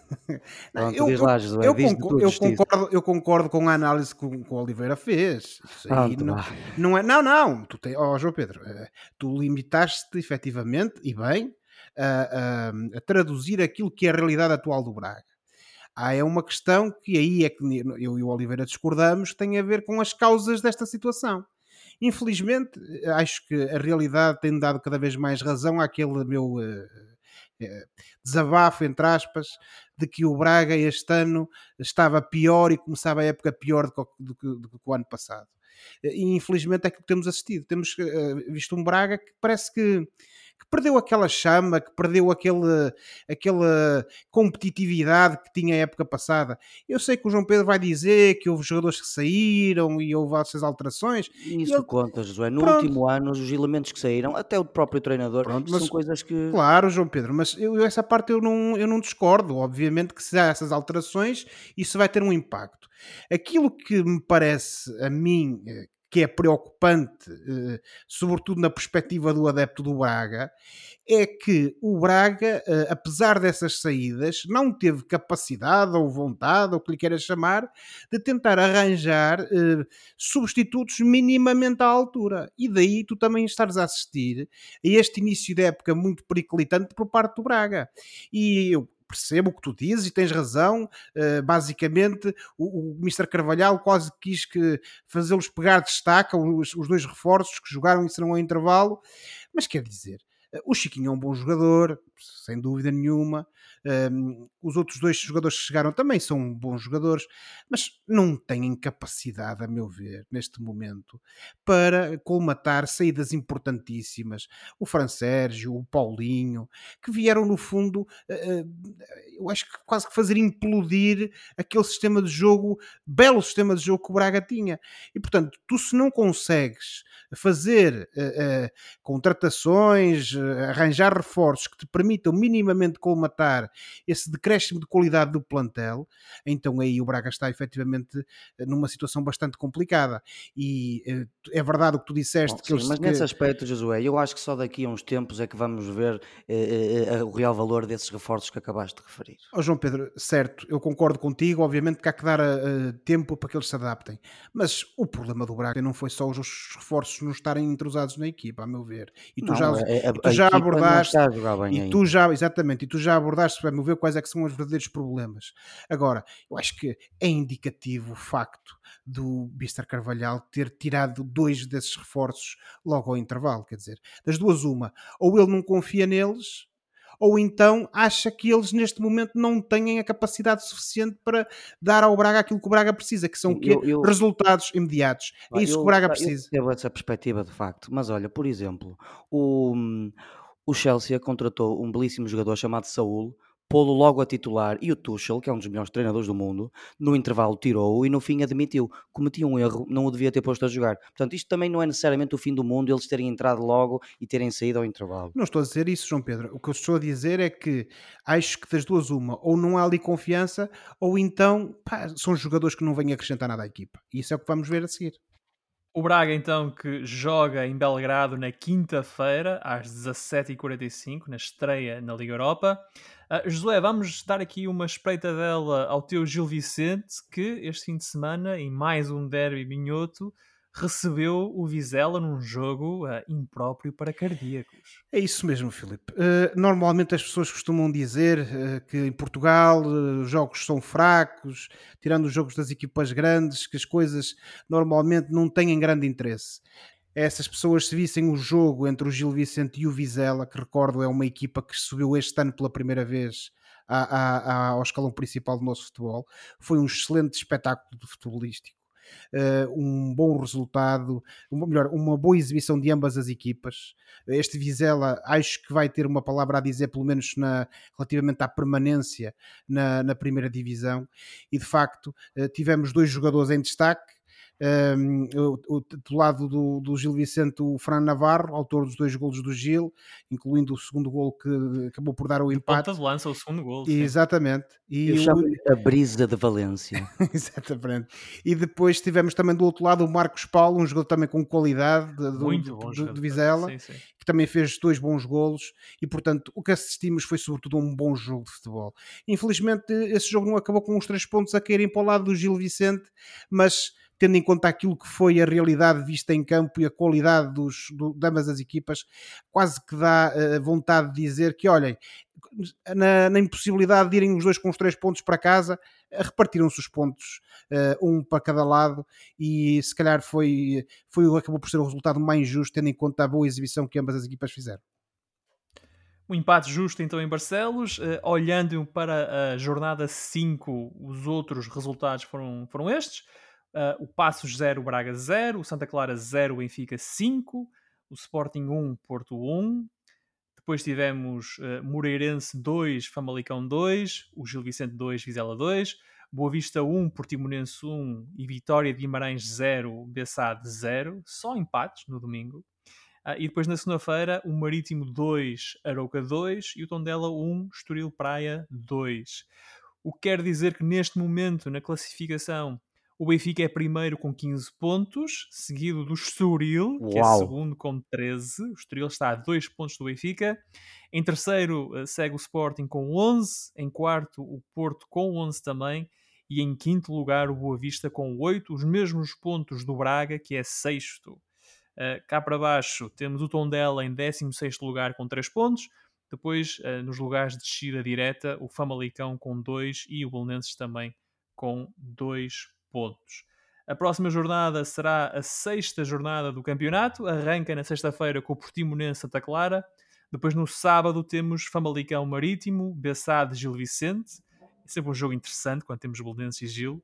*laughs* Pronto, eu, lá, José, eu, concordo, eu, concordo, eu concordo com a análise que, o Oliveira fez. Pronto, não, não, é, não, não. Tu tem, oh, João Pedro, eh, tu limitaste-te efetivamente e bem a, a, a, traduzir aquilo que é a realidade atual do Braga. Há é uma questão que aí é que eu e o Oliveira discordamos, tem a ver com as causas desta situação. Infelizmente, acho que a realidade tem dado cada vez mais razão àquele meu é, desabafo, entre aspas, de que o Braga este ano estava pior e começava a época pior do que, do que, do que o ano passado. E infelizmente é aquilo que temos assistido. Temos uh, visto um Braga que parece que que perdeu aquela chama, que perdeu aquele, aquela competitividade que tinha a época passada. Eu sei que o João Pedro vai dizer que houve jogadores que saíram e houve essas alterações. Isso ele... conta, José. No Pronto. último ano, os elementos que saíram, até o próprio treinador, Pronto, são coisas que. Claro, João Pedro, mas eu, essa parte eu não, eu não discordo. Obviamente que se há essas alterações, isso vai ter um impacto. Aquilo que me parece a mim eh, que é preocupante, eh, sobretudo na perspectiva do adepto do Braga, é que o Braga, eh, apesar dessas saídas, não teve capacidade ou vontade, ou o que lhe queiras chamar, de tentar arranjar eh, substitutos minimamente à altura. E daí tu também estares a assistir a este início de época muito periclitante por parte do Braga. E eu percebo o que tu dizes e tens razão. Uh, basicamente, o, o Mr. Carvalhal quase quis que fazê-los pegar destaca os, os dois reforços que jogaram e serão ao intervalo. Mas quer dizer, o Chiquinho é um bom jogador, sem dúvida nenhuma. Um, os outros dois jogadores que chegaram também são bons jogadores, mas não têm capacidade, a meu ver, neste momento, para colmatar saídas importantíssimas. O Fran Sérgio, o Paulinho, que vieram no fundo, uh, eu acho que quase que fazer implodir aquele sistema de jogo, belo sistema de jogo que o Braga tinha. E portanto, tu se não consegues fazer uh, uh, contratações, arranjar reforços que te permitam minimamente colmatar esse decréscimo de qualidade do plantel, então aí o Braga está efetivamente eh, numa situação bastante complicada. E eh, é verdade o que tu disseste. Bom, que sim, eles, mas que... nesse aspecto, Josué, eu acho que só daqui a uns tempos é que vamos ver eh, eh, o real valor desses reforços que acabaste de referir. Oh, João Pedro, certo, eu concordo contigo, obviamente que há que dar uh, tempo para que eles se adaptem. Mas o problema do Braga não foi só os reforços não estarem entrosados na equipa, a meu ver. E tu não, já, é, a, tu já abordaste. e tu já, exatamente, e tu já abordaste para ver quais é que são os verdadeiros problemas. Agora, eu acho que é indicativo o facto do Mr. Carvalhal ter tirado dois desses reforços logo ao intervalo, quer dizer, das duas uma, ou ele não confia neles, ou então acha que eles neste momento não têm a capacidade suficiente para dar ao Braga aquilo que o Braga precisa, que são eu, eu, resultados imediatos. É isso eu, que o Braga precisa. Eu essa perspectiva de facto, mas olha, por exemplo, o, o Chelsea contratou um belíssimo jogador chamado Saúl, pô-lo logo a titular e o Tuchel, que é um dos melhores treinadores do mundo, no intervalo tirou-o e no fim admitiu. Cometia um erro, não o devia ter posto a jogar. Portanto, isto também não é necessariamente o fim do mundo, eles terem entrado logo e terem saído ao intervalo. Não estou a dizer isso, João Pedro. O que eu estou a dizer é que acho que das duas uma, ou não há ali confiança, ou então pá, são jogadores que não vêm acrescentar nada à equipa. E isso é o que vamos ver a seguir. O Braga, então, que joga em Belgrado na quinta-feira, às 17h45, na estreia na Liga Europa. Uh, Josué, vamos dar aqui uma espreita dela ao teu Gil Vicente, que este fim de semana, em mais um derby minhoto, recebeu o Vizela num jogo uh, impróprio para cardíacos. É isso mesmo, Filipe. Uh, normalmente as pessoas costumam dizer uh, que em Portugal os jogos são fracos, tirando os jogos das equipas grandes, que as coisas normalmente não têm grande interesse. Essas pessoas, se vissem o jogo entre o Gil Vicente e o Vizela, que recordo é uma equipa que subiu este ano pela primeira vez ao escalão principal do nosso futebol, foi um excelente espetáculo futebolístico. Uh, um bom resultado, uma, melhor, uma boa exibição de ambas as equipas. Este Vizela acho que vai ter uma palavra a dizer, pelo menos na, relativamente à permanência na, na primeira divisão, e de facto uh, tivemos dois jogadores em destaque um, o, do lado do, do, Gil Vicente, o Fran Navarro, autor dos dois golos do Gil, incluindo o segundo gol que acabou por dar o empate. Ponta de lança, o segundo gol. Exatamente. E Eu chamo a brisa de Valência. *laughs* Exatamente. E depois tivemos também do outro lado o Marcos Paulo, um jogador também com qualidade do, Muito bom do, do Vizela, sim, sim. que também fez dois bons golos e, portanto, o que assistimos foi sobretudo um bom jogo de futebol. Infelizmente, esse jogo não acabou com os três pontos a caírem para o lado do Gil Vicente, mas tendo em conta aquilo que foi a realidade vista em campo e a qualidade dos, do, de ambas as equipas, quase que dá uh, vontade de dizer que, olhem, na, na, impossibilidade de irem os dois com os três pontos para casa, repartiram-se os pontos, uh, um para cada lado, e se calhar foi, foi acabou por ser o resultado mais justo, tendo em conta a boa exibição que ambas as equipas fizeram. Um empate justo então em Barcelos. Uh, olhando para a jornada 5, os outros resultados foram, foram estes. Uh, o Passos 0, Braga 0, o Santa Clara 0, Benfica 5, o Sporting 1, Porto 1. Depois tivemos uh, Moreirense 2, Famalicão 2, o Gil Vicente 2, Vizela 2, Boa Vista 1, Portimonense 1 e Vitória de Guimarães 0, Bessade 0. Só empates no domingo. Uh, e depois na segunda-feira, o Marítimo 2, Arouca 2 e o Tondela 1, Estoril Praia 2. O que quer dizer que neste momento na classificação o Benfica é primeiro com 15 pontos, seguido do Estoril, que é segundo com 13. O Estoril está a 2 pontos do Benfica. Em terceiro uh, segue o Sporting com 11. Em quarto, o Porto com 11 também. E em quinto lugar, o Boa Vista com 8, os mesmos pontos do Braga, que é sexto. Uh, cá para baixo temos o Tondela em 16 lugar com 3 pontos. Depois, uh, nos lugares de descida direta, o Famalicão com 2 e o Belenenses também com 2 pontos. A próxima jornada será a sexta jornada do campeonato. Arranca na sexta-feira com o Portimonense Santa Clara. Depois, no sábado, temos Famalicão Marítimo, Bessade Gil Vicente. É sempre um jogo interessante quando temos Belenenses e Gil.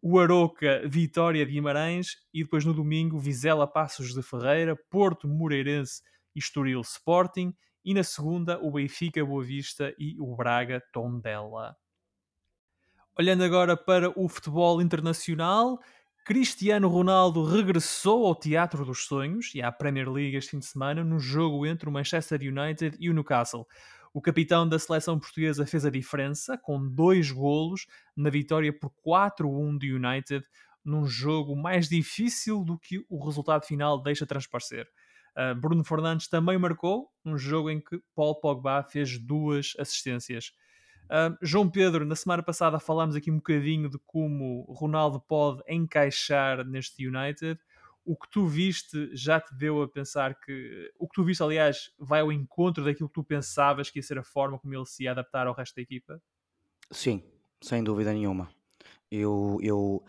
O Aroca Vitória de Guimarães. E depois, no domingo, Vizela Passos de Ferreira, Porto Moreirense e Estoril Sporting e na segunda o Benfica Boa Vista e o Braga Tondela. Olhando agora para o futebol internacional, Cristiano Ronaldo regressou ao Teatro dos Sonhos e à Premier League este fim de semana no jogo entre o Manchester United e o Newcastle. O capitão da seleção portuguesa fez a diferença com dois golos na vitória por 4-1 do United num jogo mais difícil do que o resultado final deixa transparecer. Uh, Bruno Fernandes também marcou um jogo em que Paul Pogba fez duas assistências. Uh, João Pedro, na semana passada falámos aqui um bocadinho de como Ronaldo pode encaixar neste United. O que tu viste já te deu a pensar que. O que tu viste, aliás, vai ao encontro daquilo que tu pensavas que ia ser a forma como ele se ia adaptar ao resto da equipa? Sim, sem dúvida nenhuma. Eu, eu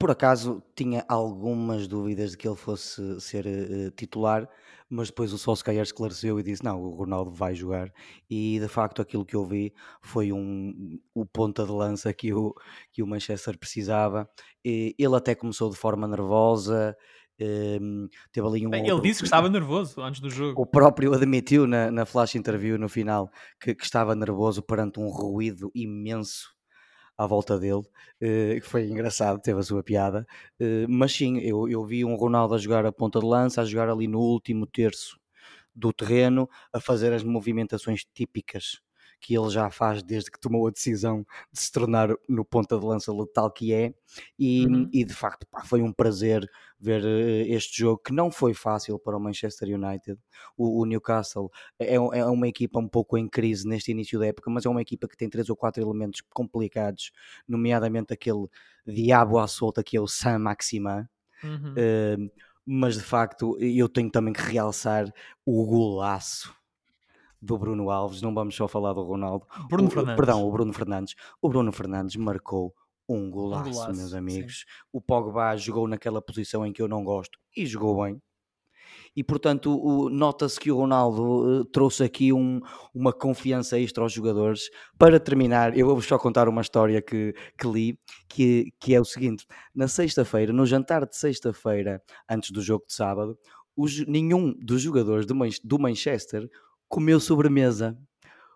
por acaso tinha algumas dúvidas de que ele fosse ser uh, titular, mas depois o Solskjaer esclareceu e disse: Não, o Ronaldo vai jogar. E de facto, aquilo que eu vi foi um, o ponta de lança que o, que o Manchester precisava. E ele até começou de forma nervosa. Um, ehm, teve ali um Bem, ele disse que estava nervoso antes do jogo. O próprio *laughs* admitiu na, na flash interview no final que, que estava nervoso perante um ruído imenso à volta dele, eh, que foi engraçado, teve a sua piada. Eh, mas sim, eu, eu vi um Ronaldo a jogar a ponta de lança, a jogar ali no último terço do terreno, a fazer as movimentações típicas que ele já faz desde que tomou a decisão de se tornar no ponta de lança letal que é, e, uhum. e de facto pá, foi um prazer ver uh, este jogo que não foi fácil para o Manchester United. O, o Newcastle é, é, uma equipa um pouco em crise neste início da época, mas é uma equipa que tem três ou quatro elementos complicados, nomeadamente aquele diabo à solta que é o Sam Maximin. Uhum. Uh, mas de facto eu tenho também que realçar o golaço do Bruno Alves, não vamos só falar do Ronaldo. Bruno o, Fernandes. Perdão, o Bruno Fernandes. O Bruno Fernandes marcou um golaço, um golaço meus amigos. Sim. O Pogba jogou naquela posição em que eu não gosto e jogou bem. E portanto, nota-se que o Ronaldo uh, trouxe aqui um, uma confiança extra aos jogadores. Para terminar, eu vou-vos só contar uma história que, que li, que, que é o seguinte: na sexta-feira, no jantar de sexta-feira, antes do jogo de sábado, os, nenhum dos jogadores do, do Manchester comeu sobremesa.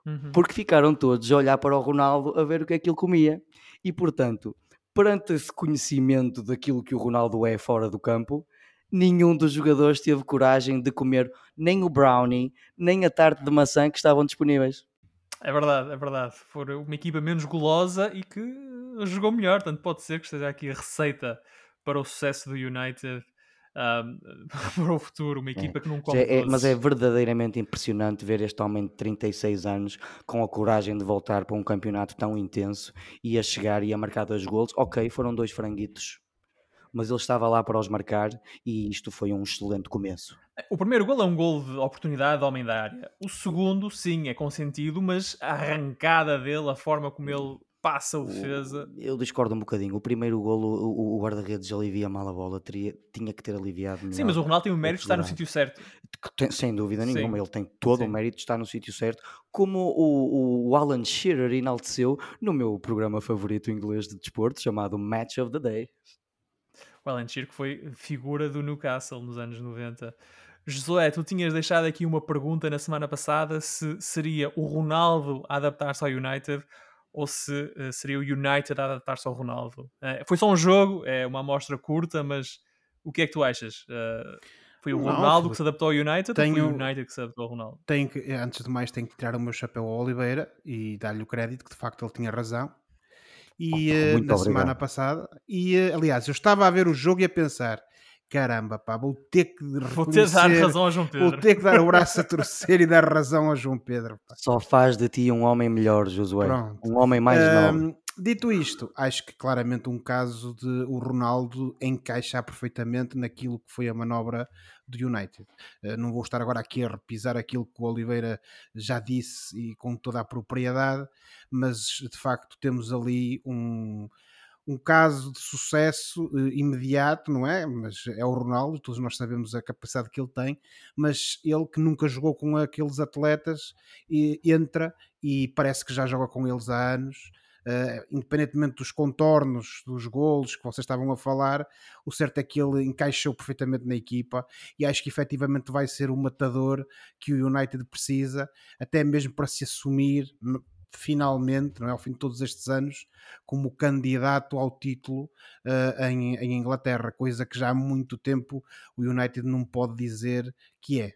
Uhum. Porque ficaram todos a olhar para o Ronaldo a ver o que é que ele comia. E portanto, perante esse conhecimento daquilo que o Ronaldo é fora do campo, nenhum dos jogadores teve coragem de comer nem o brownie, nem a tarte de maçã que estavam disponíveis. É verdade, é verdade. Foi uma equipa menos golosa e que jogou melhor. Portanto, pode ser que esteja aqui a receita para o sucesso do United um, *laughs* para o futuro, uma equipa é. que não come é, é, Mas é verdadeiramente impressionante ver este homem de 36 anos com a coragem de voltar para um campeonato tão intenso e a chegar e a marcar dois gols. Ok, foram dois franguitos, mas ele estava lá para os marcar e isto foi um excelente começo. O primeiro gol é um gol de oportunidade de homem da área. O segundo, sim, é consentido, mas a arrancada dele, a forma como ele passa o defesa. Eu discordo um bocadinho. O primeiro golo, o, o guarda-redes alivia mal a bola, teria, tinha que ter aliviado melhor. Sim, mas o Ronaldo tem o mérito de estar no sítio certo. Tem, sem dúvida nenhuma, Sim. ele tem todo Sim. o mérito de estar no sítio certo, como o, o Alan Shearer enalteceu no meu programa favorito inglês de desporto, chamado Match of the Day. O Alan Shearer que foi figura do Newcastle nos anos 90. Josué, tu tinhas deixado aqui uma pergunta na semana passada se seria o Ronaldo a adaptar-se ao United ou se uh, seria o United a adaptar-se ao Ronaldo. Uh, foi só um jogo, é uma amostra curta, mas o que é que tu achas? Uh, foi o Ronaldo que se adaptou ao United tenho, ou foi o United que se adaptou ao Ronaldo? Tenho que, antes de mais, tenho que tirar o meu chapéu ao Oliveira e dar-lhe o crédito que de facto ele tinha razão. E oh, na obrigado. semana passada, e aliás, eu estava a ver o jogo e a pensar caramba, pá, vou ter que vou ter dar razão a João Pedro. Vou ter que dar o braço a *laughs* torcer e dar razão a João Pedro. Pá. Só faz de ti um homem melhor, Josué. Pronto. Um homem mais um, novo. Dito isto, acho que claramente um caso de o Ronaldo encaixar perfeitamente naquilo que foi a manobra do United. Uh, não vou estar agora aqui a repisar aquilo que o Oliveira já disse e com toda a propriedade, mas de facto temos ali um, um caso de sucesso uh, imediato, não é? Mas é o Ronaldo, todos nós sabemos a capacidade que ele tem, mas ele que nunca jogou com aqueles atletas entra e parece que já joga com eles há anos uh, independentemente dos contornos dos golos que vocês estavam a falar, o certo é que ele encaixou perfeitamente na equipa e acho que efetivamente vai ser o matador que o United precisa, até mesmo para se assumir finalmente, não é, ao fim de todos estes anos, como candidato ao título uh, em, em, Inglaterra, coisa que já há muito tempo o United não pode dizer que é.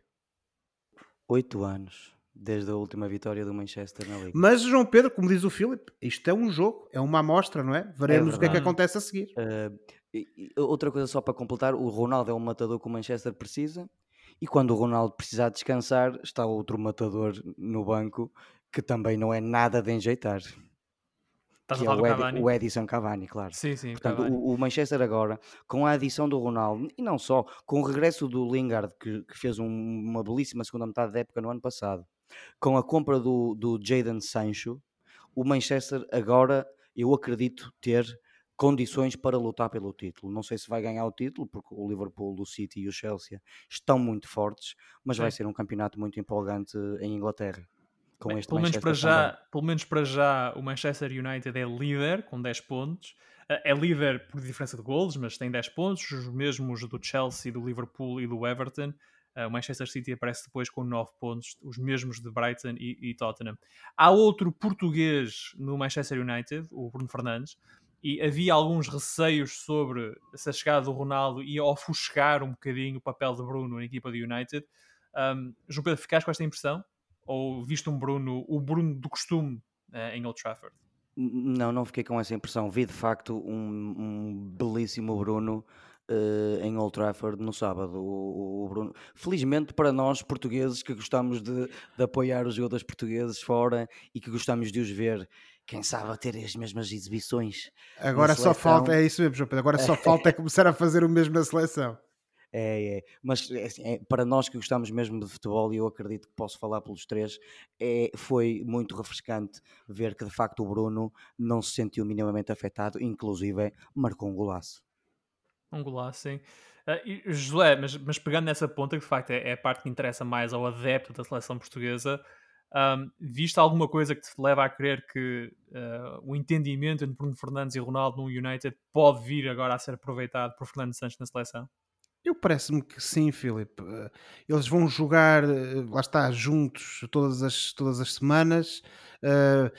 Oito anos desde a última vitória do Manchester na Liga. Mas, João Pedro, como diz o Filipe, isto é um jogo, é uma amostra, não é? Veremos é o que é que acontece a seguir. Uh, outra coisa só para completar, o Ronaldo é um matador que o Manchester precisa e quando o Ronaldo precisar descansar, está outro matador no banco que também não é nada de enjeitar. Estás que é o, Ed, o Edison Cavani, claro. Sim, sim. Portanto, o, o, Manchester agora, com a adição do Ronaldo, e não só, com o regresso do Lingard, que, que fez um, uma belíssima segunda metade da época no ano passado, com a compra do, do Jadon Sancho, o Manchester agora, eu acredito, ter condições para lutar pelo título. Não sei se vai ganhar o título, porque o Liverpool, o City e o Chelsea estão muito fortes, mas vai ser um campeonato muito empolgante em Inglaterra. Com Bem, este pelo, menos para já, pelo menos para já, o Manchester United é líder com 10 pontos. Eh, é líder por diferença de golos, mas tem 10 pontos, os mesmos do Chelsea, do Liverpool e do Everton. Uh, o Manchester City aparece depois com 9 pontos, os mesmos de Brighton e, e, Tottenham. Há outro português no Manchester United, o Bruno Fernandes, e havia alguns receios sobre se a chegada do Ronaldo ia ofuscar um bocadinho o papel de Bruno na equipa do United. Um, João Pedro, ficaste com esta impressão? Ou viste um Bruno, o Bruno do costume uh, em Old Trafford? Não, não fiquei com essa impressão. Vi de facto um, um belíssimo Bruno uh, em Old Trafford no sábado. O, o, Bruno. Felizmente para nós portugueses que gostamos de, de, apoiar os jogadores portugueses fora e que gostamos de os ver, quem sabe a ter as mesmas exibições. Agora só falta, é isso mesmo, João Pedro. Agora só *laughs* falta é começar a fazer o mesmo na seleção. É, é. mas é, assim, é, para nós que gostamos mesmo de futebol, e eu acredito que posso falar pelos três, é, foi muito refrescante ver que de facto o Bruno não se sentiu minimamente afetado, inclusive marcou um golaço. Um golaço, sim. Uh, e, José, mas, mas pegando nessa ponta, que de facto é, é, a parte que interessa mais ao adepto da seleção portuguesa, um, viste alguma coisa que te leva a crer que uh, o entendimento entre Bruno Fernandes e Ronaldo no United pode vir agora a ser aproveitado por Fernando Santos na seleção? Eu parece-me que sim, Filipe. Eles vão jogar, lá está, juntos todas as, todas as semanas. Uh,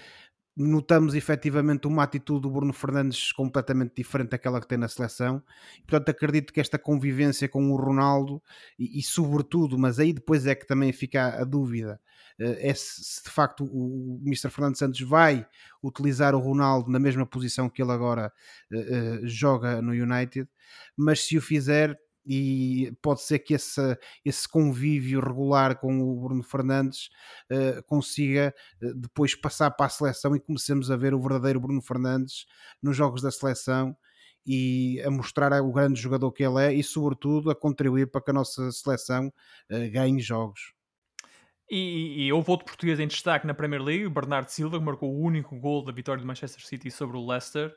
notamos efetivamente uma atitude do Bruno Fernandes completamente diferente daquela que tem na seleção. Portanto, acredito que esta convivência com o Ronaldo e, e sobretudo, mas aí depois é que também fica a dúvida, eh, é se, de facto o, Mr. Fernando Santos vai utilizar o Ronaldo na mesma posição que ele agora uh, joga no United, mas se o fizer, e pode ser que esse, esse convívio regular com o Bruno Fernandes uh, consiga uh, depois passar para a seleção e comecemos a ver o verdadeiro Bruno Fernandes nos jogos da seleção e a mostrar o grande jogador que ele é e sobretudo a contribuir para que a nossa seleção uh, ganhe jogos. E, e houve outro português em destaque na Premier League, Bernardo Silva, que marcou o único gol da vitória do Manchester City sobre o Leicester.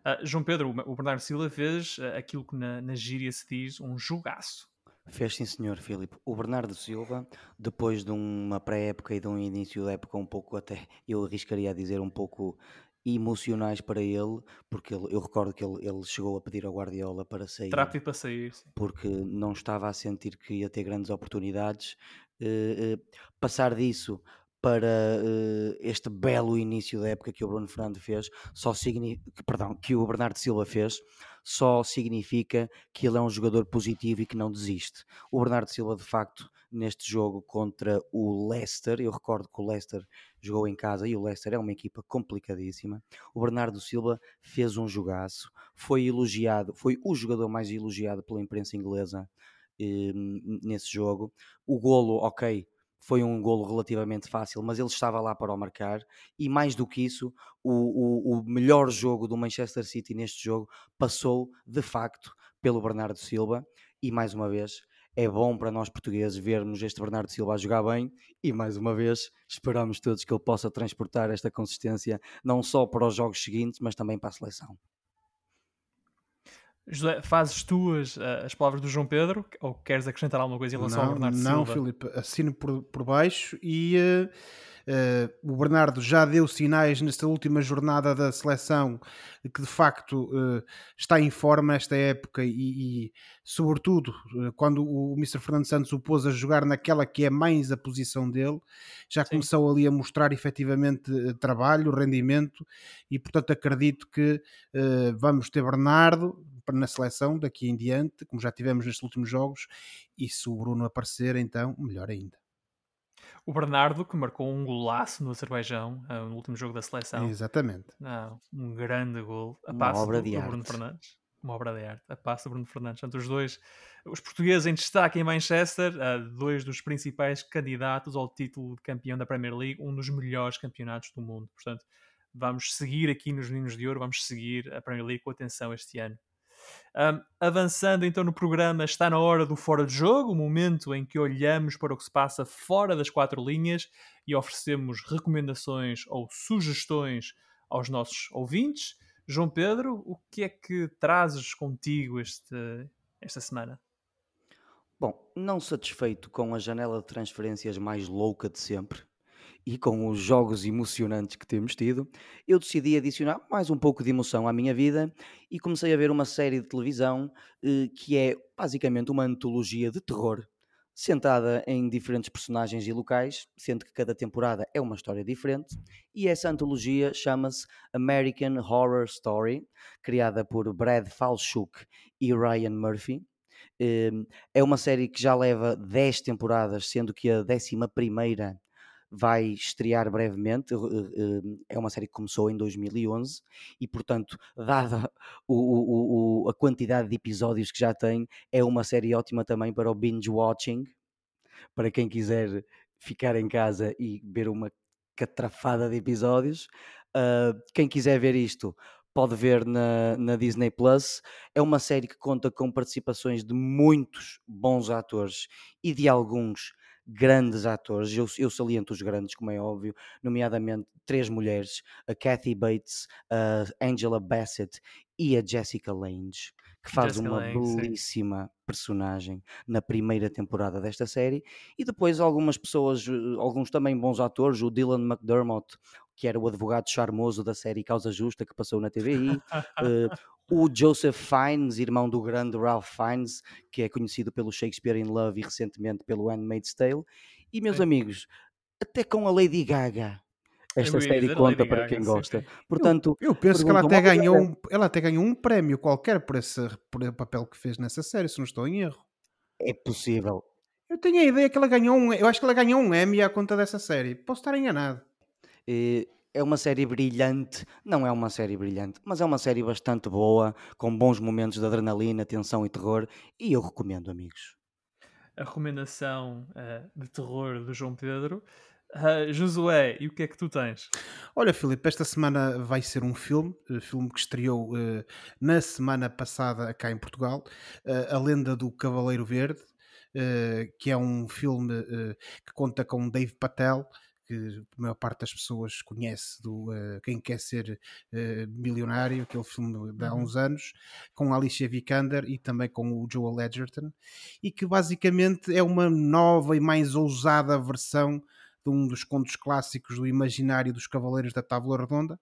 Uh, João Pedro, o Bernardo Silva fez uh, aquilo que na, na gíria se diz um jogaço. Fez sim, senhor Filipe. O Bernardo Silva, depois de uma pré-época e de um início da época um pouco até, eu arriscaria a dizer um pouco emocionais para ele, porque ele, eu recordo que ele, ele, chegou a pedir ao Guardiola para sair. Trápido para sair, sim. Porque não estava a sentir que ia ter grandes oportunidades. Uh, uh, passar disso para uh, este belo início da época que o Bruno Fernando fez, só significa, perdão, que o Bernardo Silva fez, só significa que ele é um jogador positivo e que não desiste. O Bernardo Silva, de facto, neste jogo contra o Leicester, eu recordo que o Leicester jogou em casa e o Leicester é uma equipa complicadíssima. O Bernardo Silva fez um jogaço, foi elogiado, foi o jogador mais elogiado pela imprensa inglesa eh, nesse jogo. O golo, ok, foi um golo relativamente fácil, mas ele estava lá para o marcar. E mais do que isso, o, o, o melhor jogo do Manchester City neste jogo passou de facto pelo Bernardo Silva. E mais uma vez, é bom para nós portugueses vermos este Bernardo Silva a jogar bem e mais uma vez esperamos todos que ele possa transportar esta consistência não só para os jogos seguintes, mas também para a seleção. José, fazes tu as, eh, as palavras do João Pedro ou queres acrescentar alguma coisa em relação não, ao Bernardo não, Silva? Não, Filipe, assino por, por baixo e uh, Uh, o Bernardo já deu sinais nesta última jornada da seleção que de facto uh, está em forma nesta época e, e sobretudo, quando o Mr. Fernando Santos o pôs a jogar naquela que é mais a posição dele, já Sim. começou ali a mostrar efetivamente trabalho, rendimento e portanto acredito que vamos ter Bernardo na seleção daqui em diante, como já tivemos nestes últimos jogos, e se o Bruno aparecer, então melhor ainda. O Bernardo, que marcou um golaço no Azerbaijão, uh, no último jogo da seleção. Exatamente. Uh, um grande gol. A Uma obra do, de do arte. Bruno Fernandes. Uma obra de arte. A passe do Bruno Fernandes. Portanto, os dois, os portugueses em destaque em Manchester, uh, dois dos principais candidatos ao título de campeão da Premier League, um dos melhores campeonatos do mundo. Portanto, vamos seguir aqui nos Meninos de Ouro, vamos seguir a Premier League com atenção este ano. Um, avançando então no programa, está na hora do fora de jogo, o momento em que olhamos para o que se passa fora das quatro linhas e oferecemos recomendações ou sugestões aos nossos ouvintes. João Pedro, o que é que trazes contigo este, esta semana? Bom, não satisfeito com a janela de transferências mais louca de sempre, e com os jogos emocionantes que temos tido, eu decidi adicionar mais um pouco de emoção à minha vida e comecei a ver uma série de televisão eh, que é basicamente uma antologia de terror, centrada em diferentes personagens e locais, sendo que cada temporada é uma história diferente, e essa antologia chama-se American Horror Story, criada por Brad Falchuk e Ryan Murphy. Eh, é uma série que já leva 10 temporadas, sendo que a 11 primeira vai estrear brevemente. Eh, é uma série que começou em 2011 e, portanto, dada o, o, a quantidade de episódios que já tem, é uma série ótima também para o binge watching, para quem quiser ficar em casa e ver uma catrafada de episódios. Uh, quem quiser ver isto pode ver na, na Disney Plus. É uma série que conta com participações de muitos bons atores e de alguns grandes atores, eu, eu saliento os grandes, como é óbvio, nomeadamente três mulheres, a Kathy Bates, a Angela Bassett e a Jessica Lange, que faz Jessica uma Lange, belíssima sim. personagem na primeira temporada desta série, e depois algumas pessoas, eh, alguns também bons atores, o Dylan McDermott, que era o advogado charmoso da série Causa Justa que passou na TVI, uh, *laughs* eh, o Joseph Fiennes, irmão do grande Ralph Fiennes, que é conhecido pelo Shakespeare in Love e recentemente pelo Handmaid's Tale. E meus sim. amigos, até com a Lady Gaga. Esta série conta para Gaga, quem gosta. Sim. Portanto, eu, eu penso que ela até, ganhou um, ela até ganhou um prémio qualquer por esse por o papel que fez nessa série, se não estou em erro. É possível. Eu tenho a ideia que ela ganhou um. Eu acho que ela ganhou um Emmy à conta dessa série. Posso estar enganado. E é uma série brilhante, não é uma série brilhante, mas é uma série bastante boa, com bons momentos de adrenalina, tensão e terror, e eu recomendo, amigos. A recomendação uh, de terror do João Pedro. Uh, Josué, e o que é que tu tens? Olha, Filipe, esta semana vai ser um filme, uh, filme que estreou uh, na semana passada cá em Portugal, A Lenda do Cavaleiro Verde, que é um filme que conta com Dave Patel, que a maior parte das pessoas conhece do uh, Quem Quer Ser uh, Milionário, aquele filme de há uhum. uns anos, com Alicia Vikander e também com o Joel Edgerton, e que basicamente é uma nova e mais ousada versão de um dos contos clássicos do imaginário dos Cavaleiros da Távola Redonda.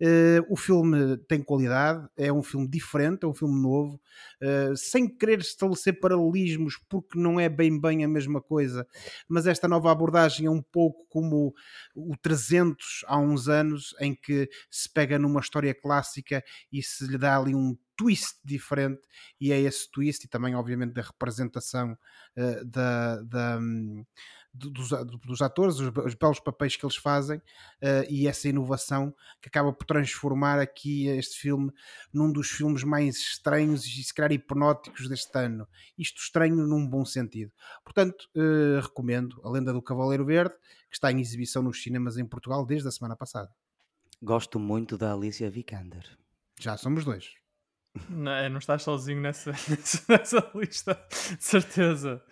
Uh, o filme tem qualidade, é um filme diferente, é um filme novo, uh, sem querer estabelecer paralelismos, porque não é bem bem a mesma coisa, mas esta nova abordagem é um pouco como o 300 há uns anos, em que se pega numa história clássica e se lhe dá ali um twist diferente e é esse twist e também obviamente da representação uh, da, da um, dos, dos, atores, os, os, belos papéis que eles fazem uh, e essa inovação que acaba por transformar aqui este filme num dos filmes mais estranhos e se calhar hipnóticos deste ano. Isto estranho num bom sentido. Portanto, uh, recomendo A Lenda do Cavaleiro Verde, que está em exibição nos cinemas em Portugal desde a semana passada. Gosto muito da Alicia Vikander. Já somos dois. Não, é, não estás sozinho nessa, *laughs* nessa, lista, de certeza.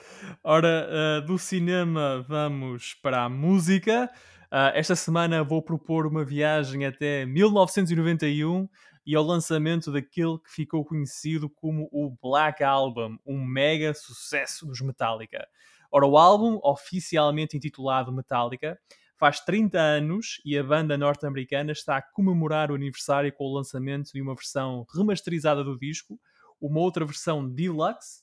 Ora, uh, do cinema vamos para a música. Uh, esta semana vou propor uma viagem até 1991 e ao lançamento daquele que ficou conhecido como o Black Album, um mega sucesso dos Metallica. Ora, o álbum, oficialmente intitulado Metallica, faz 30 anos e a banda norte-americana está a comemorar o aniversário com o lançamento de uma versão remasterizada do disco, uma outra versão deluxe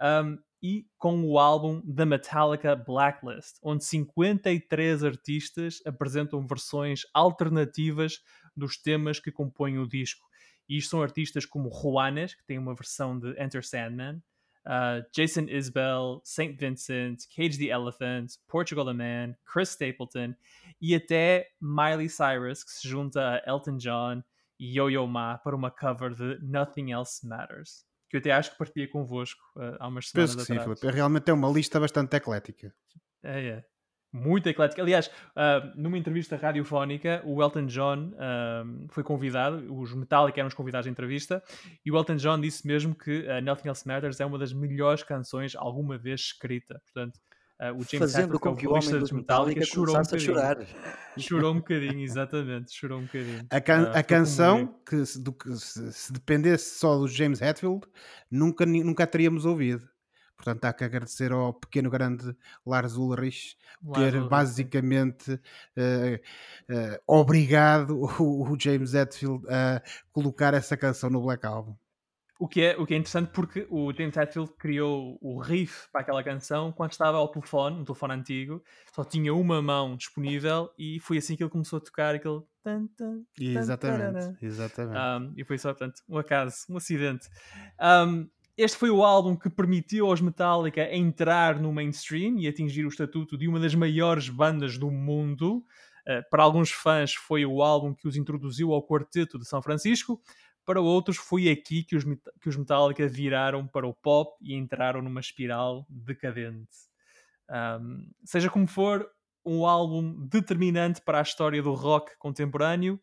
um, e com o álbum The Metallica Blacklist, onde 53 artistas apresentam versões alternativas dos temas que compõem o disco. E isto são artistas como Juanes, que tem uma versão de Enter Sandman, uh, Jason Isbell, St. Vincent, Cage the Elephant, Portugal the Man, Chris Stapleton e até Miley Cyrus, que se junta a Elton John e Yo-Yo Ma para uma cover de Nothing Else Matters. Que eu até acho que partilhei convosco uh, há umas semanas Penso que atrás. sim, Filipe. Realmente é uma lista bastante eclética. É, é muito eclética. Aliás, uh, numa entrevista radiofónica, o Elton John uh, foi convidado, os Metallica eram os convidados de entrevista, e o Elton John disse mesmo que uh, Nothing Else Matters é uma das melhores canções alguma vez escrita. Portanto, o James Fazendo com que o homem dos Metallica, Metallica chorou um bocadinho. chorar. Chorou um bocadinho, exatamente, chorou um bocadinho. A, can a canção, que, do, que se, se, dependesse só do James Hetfield, nunca, nunca a teríamos ouvido. Portanto, há que agradecer ao pequeno grande Lars Ulrich ter basicamente uh, uh, obrigado *laughs* o, o, James Hetfield a colocar essa canção no Black Album. O que, é, o que é interessante porque o James Hetfield criou o riff para aquela canção quando estava ao telefone, um telefone antigo, só tinha uma mão disponível e foi assim que ele começou a tocar aquele. Tan, tan, exatamente, exatamente. Um, e foi só, portanto, um acaso, um acidente. Um, este foi o álbum que permitiu aos Metallica entrar no mainstream e atingir o estatuto de uma das maiores bandas do mundo. Uh, para alguns fãs, foi o álbum que os introduziu ao Quarteto de São Francisco. Para outros, foi aqui que os, que os Metallica viraram para o pop e entraram numa espiral decadente. Um, seja como for, um álbum determinante para a história do rock contemporâneo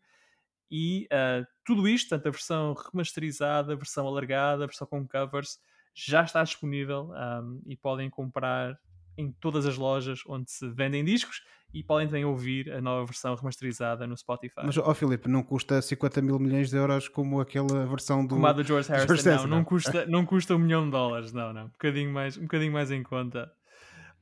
e uh, tudo isto, tanto a versão remasterizada, a versão alargada, a versão com covers, já está disponível um, e podem comprar em todas as lojas onde se vendem discos e podem também ouvir a nova versão remasterizada no Spotify. Mas, ó oh, Filipe, não custa 50 mil milhões de euros como aquela versão do... Como a do George Harrison, George não, não, não, custa, não custa um milhão de dólares, não, não, um bocadinho mais, um bocadinho mais em conta.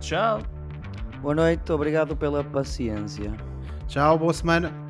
Tchau. Boa noite, obrigado pela paciência. Tchau, boa semana.